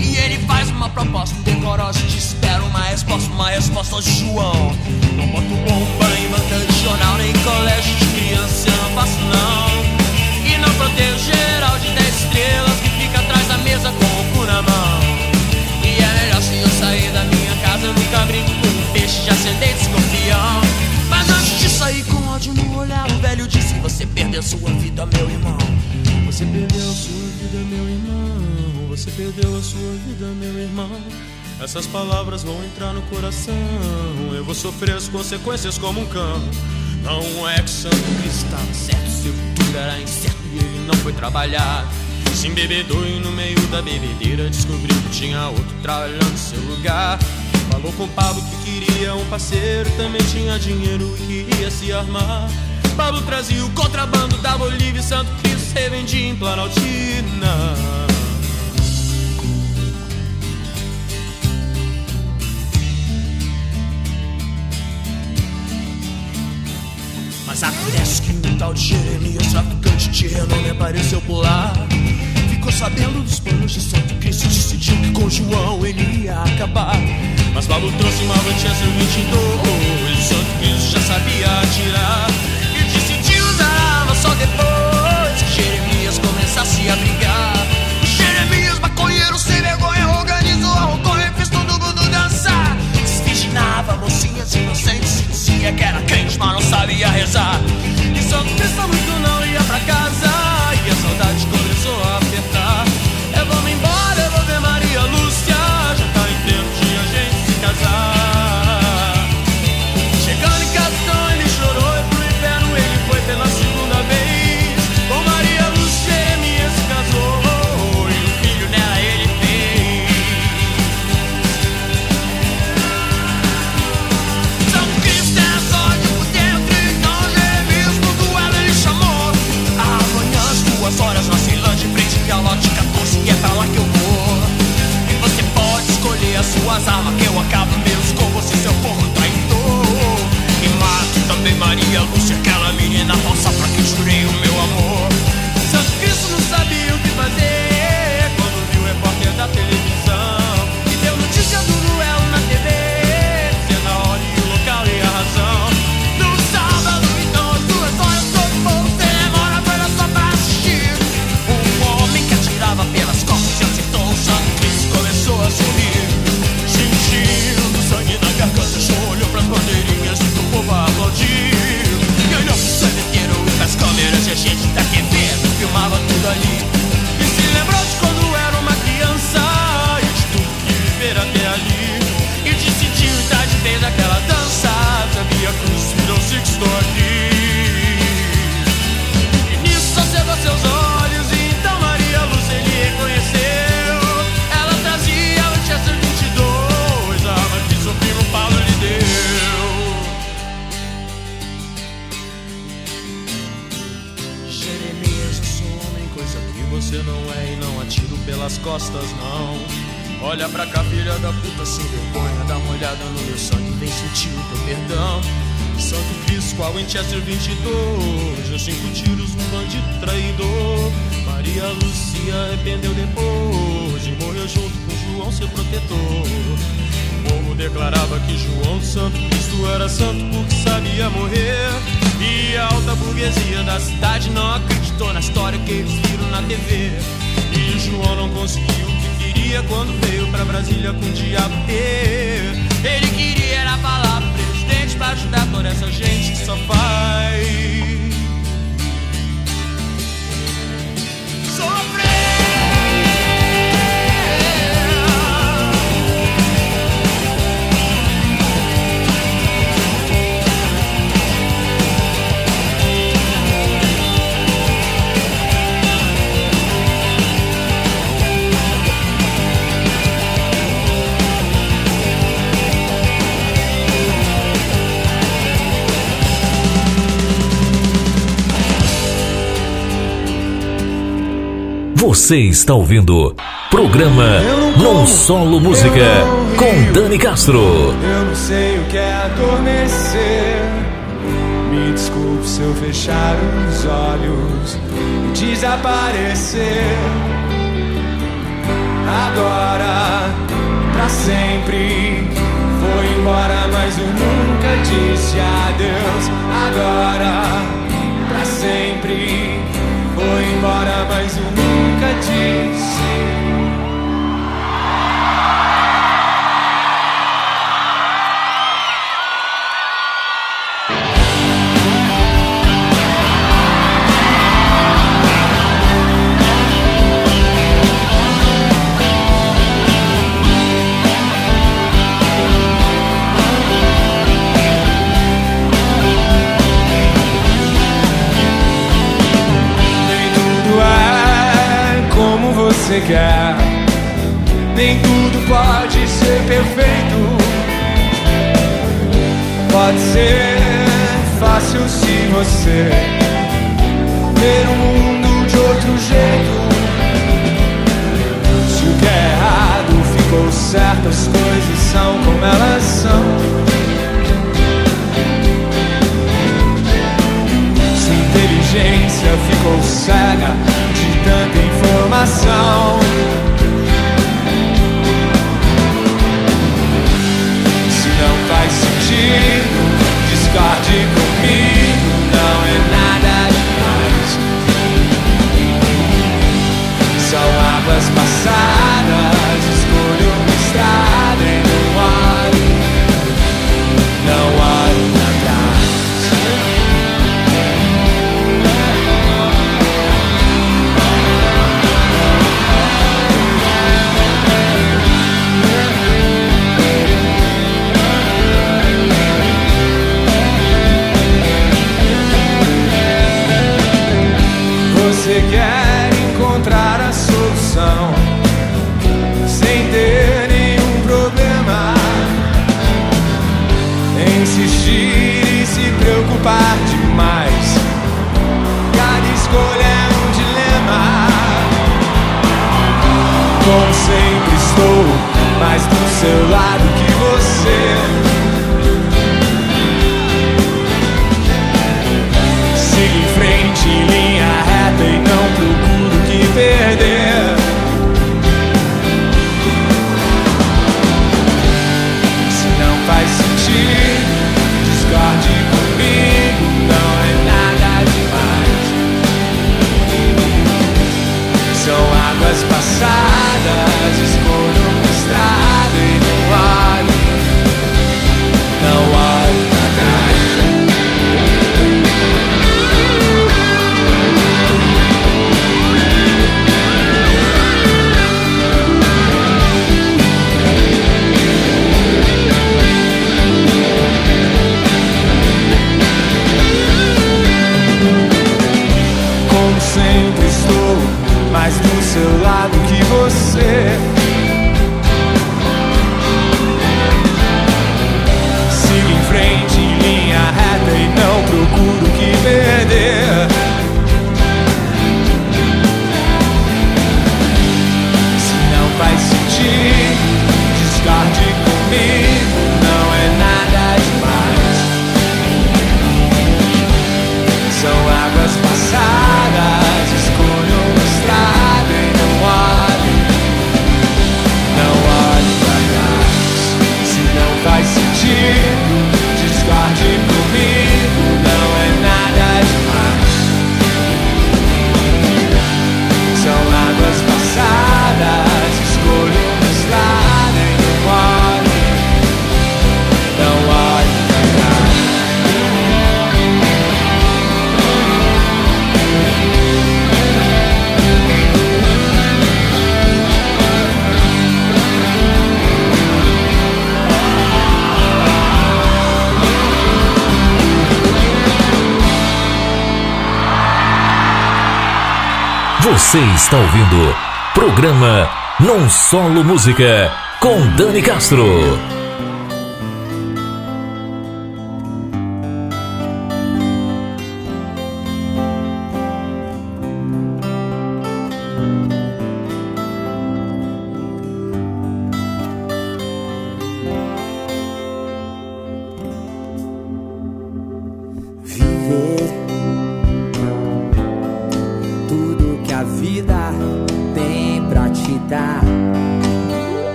E ele faz uma proposta decorosa Te espero uma resposta, uma resposta João. Não boto bomba em vantagem jornal nem colégio. Essas palavras vão entrar no coração. Eu vou sofrer as consequências como um cão. Não é que Santo está certo, seu futuro era incerto e ele não foi trabalhar. Se embebedou e no meio da bebedeira descobriu que tinha outro trabalhando seu lugar. Falou com Pablo que queria um parceiro, também tinha dinheiro e queria se armar. Pablo trazia o contrabando da Bolívia e Santo Cristo se vendia em Planaltina. Mas acontece que um tal de Jeremias, traficante de renome, apareceu por lá. Ficou sabendo dos planos de Santo Cristo, decidiu que com João ele ia acabar. Mas Paulo trouxe uma notícia 22. Santo Cristo já sabia atirar. E decidiu que usava só depois que Jeremias começasse a brigar. O Jeremias, maconheiro sem vergonha, organizou, arrancou, fez todo mundo dançar. Desvirginava mocinhas inocentes e dizia que era crente, mas não Maria rezar. E Santo Cristo muito não não acreditou na história que eles viram na TV. E o João não conseguiu o que queria quando veio pra Brasília com o diabo Ele queria era falar pro presidente pra ajudar toda essa gente que só faz. Você está ouvindo programa Não Solo Música com Dani Castro. Eu não sei o que é adormecer. Me desculpe se eu fechar os olhos e desaparecer. Agora, pra sempre, foi embora, mas eu nunca disse adeus. Agora, pra sempre, foi embora, mas eu nunca disse. Nem tudo pode ser perfeito. Pode ser fácil se você ver o mundo de outro jeito. Se o que é errado ficou certo, as coisas são como elas são. Se inteligência ficou cega informação. Se não faz sentido, discorde mais do mais Você está ouvindo programa Non Solo Música com Dani Castro.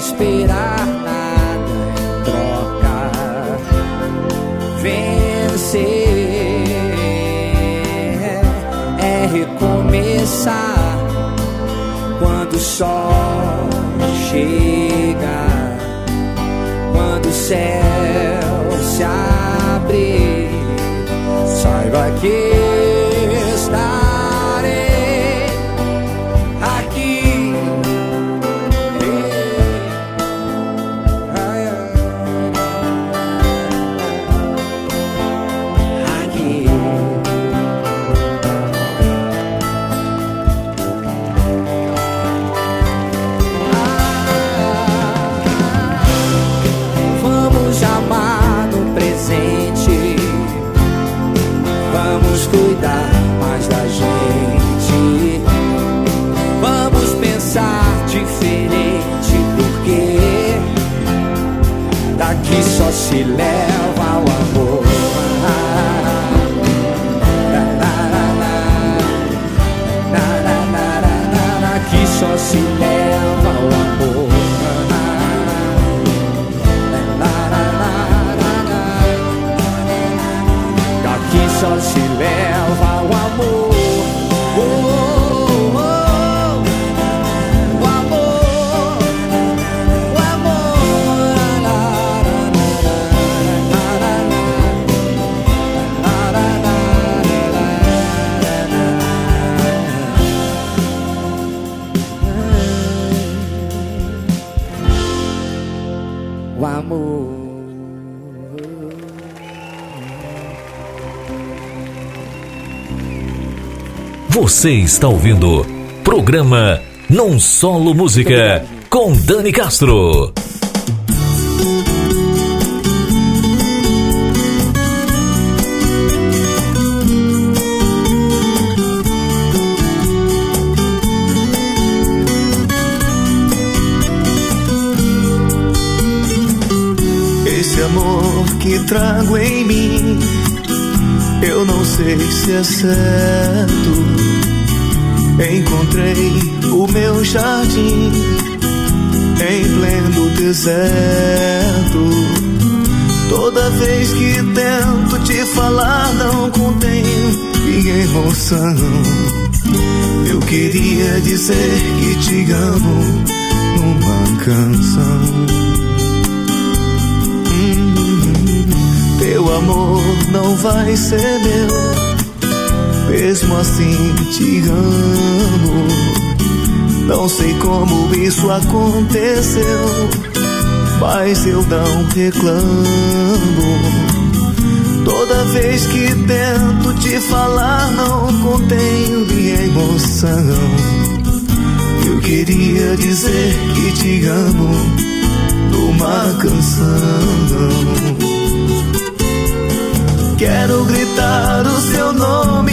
Esperar nada em troca. Vencer é recomeçar quando o sol chega, quando o céu se abre. Saiba que Você está ouvindo programa Não Solo Música com Dani Castro. Esse amor que trago em mim, eu não sei se é certo. Encontrei o meu jardim em pleno deserto. Toda vez que tento te falar, não contenho minha emoção. Eu queria dizer que te amo numa canção. Teu amor não vai ser meu, mesmo assim te amo. Não sei como isso aconteceu, mas eu não reclamo. Toda vez que tento te falar, não contenho minha emoção. Eu queria dizer que te amo numa canção. Quero gritar o seu nome,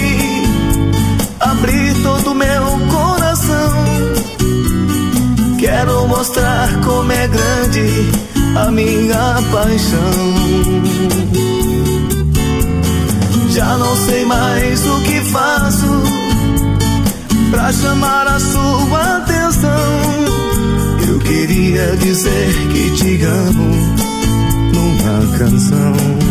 todo o meu coração. Quero mostrar como é grande a minha paixão. Já não sei mais o que faço pra chamar a sua atenção. Eu queria dizer que te amo numa canção.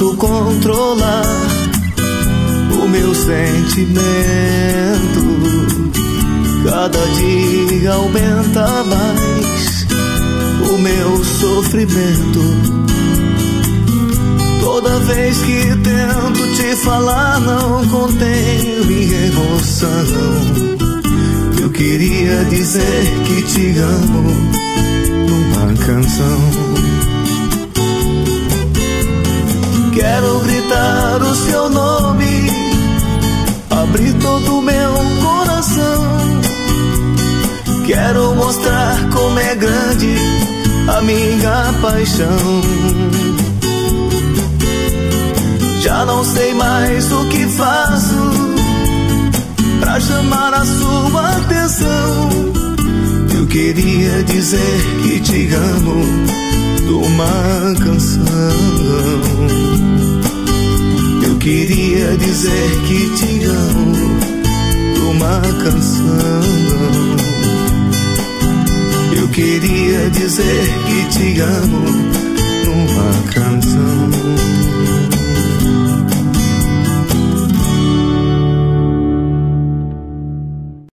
Posso controlar o meu sentimento. Cada dia aumenta mais o meu sofrimento. Toda vez que tento te falar, não contenho minha emoção. Eu queria dizer que te amo numa canção. Quero gritar o seu nome, abrir todo o meu coração. Quero mostrar como é grande a minha paixão. Já não sei mais o que faço pra chamar a sua atenção. Eu queria dizer que te amo numa canção queria dizer que te amo numa canção. Eu queria dizer que te amo numa canção.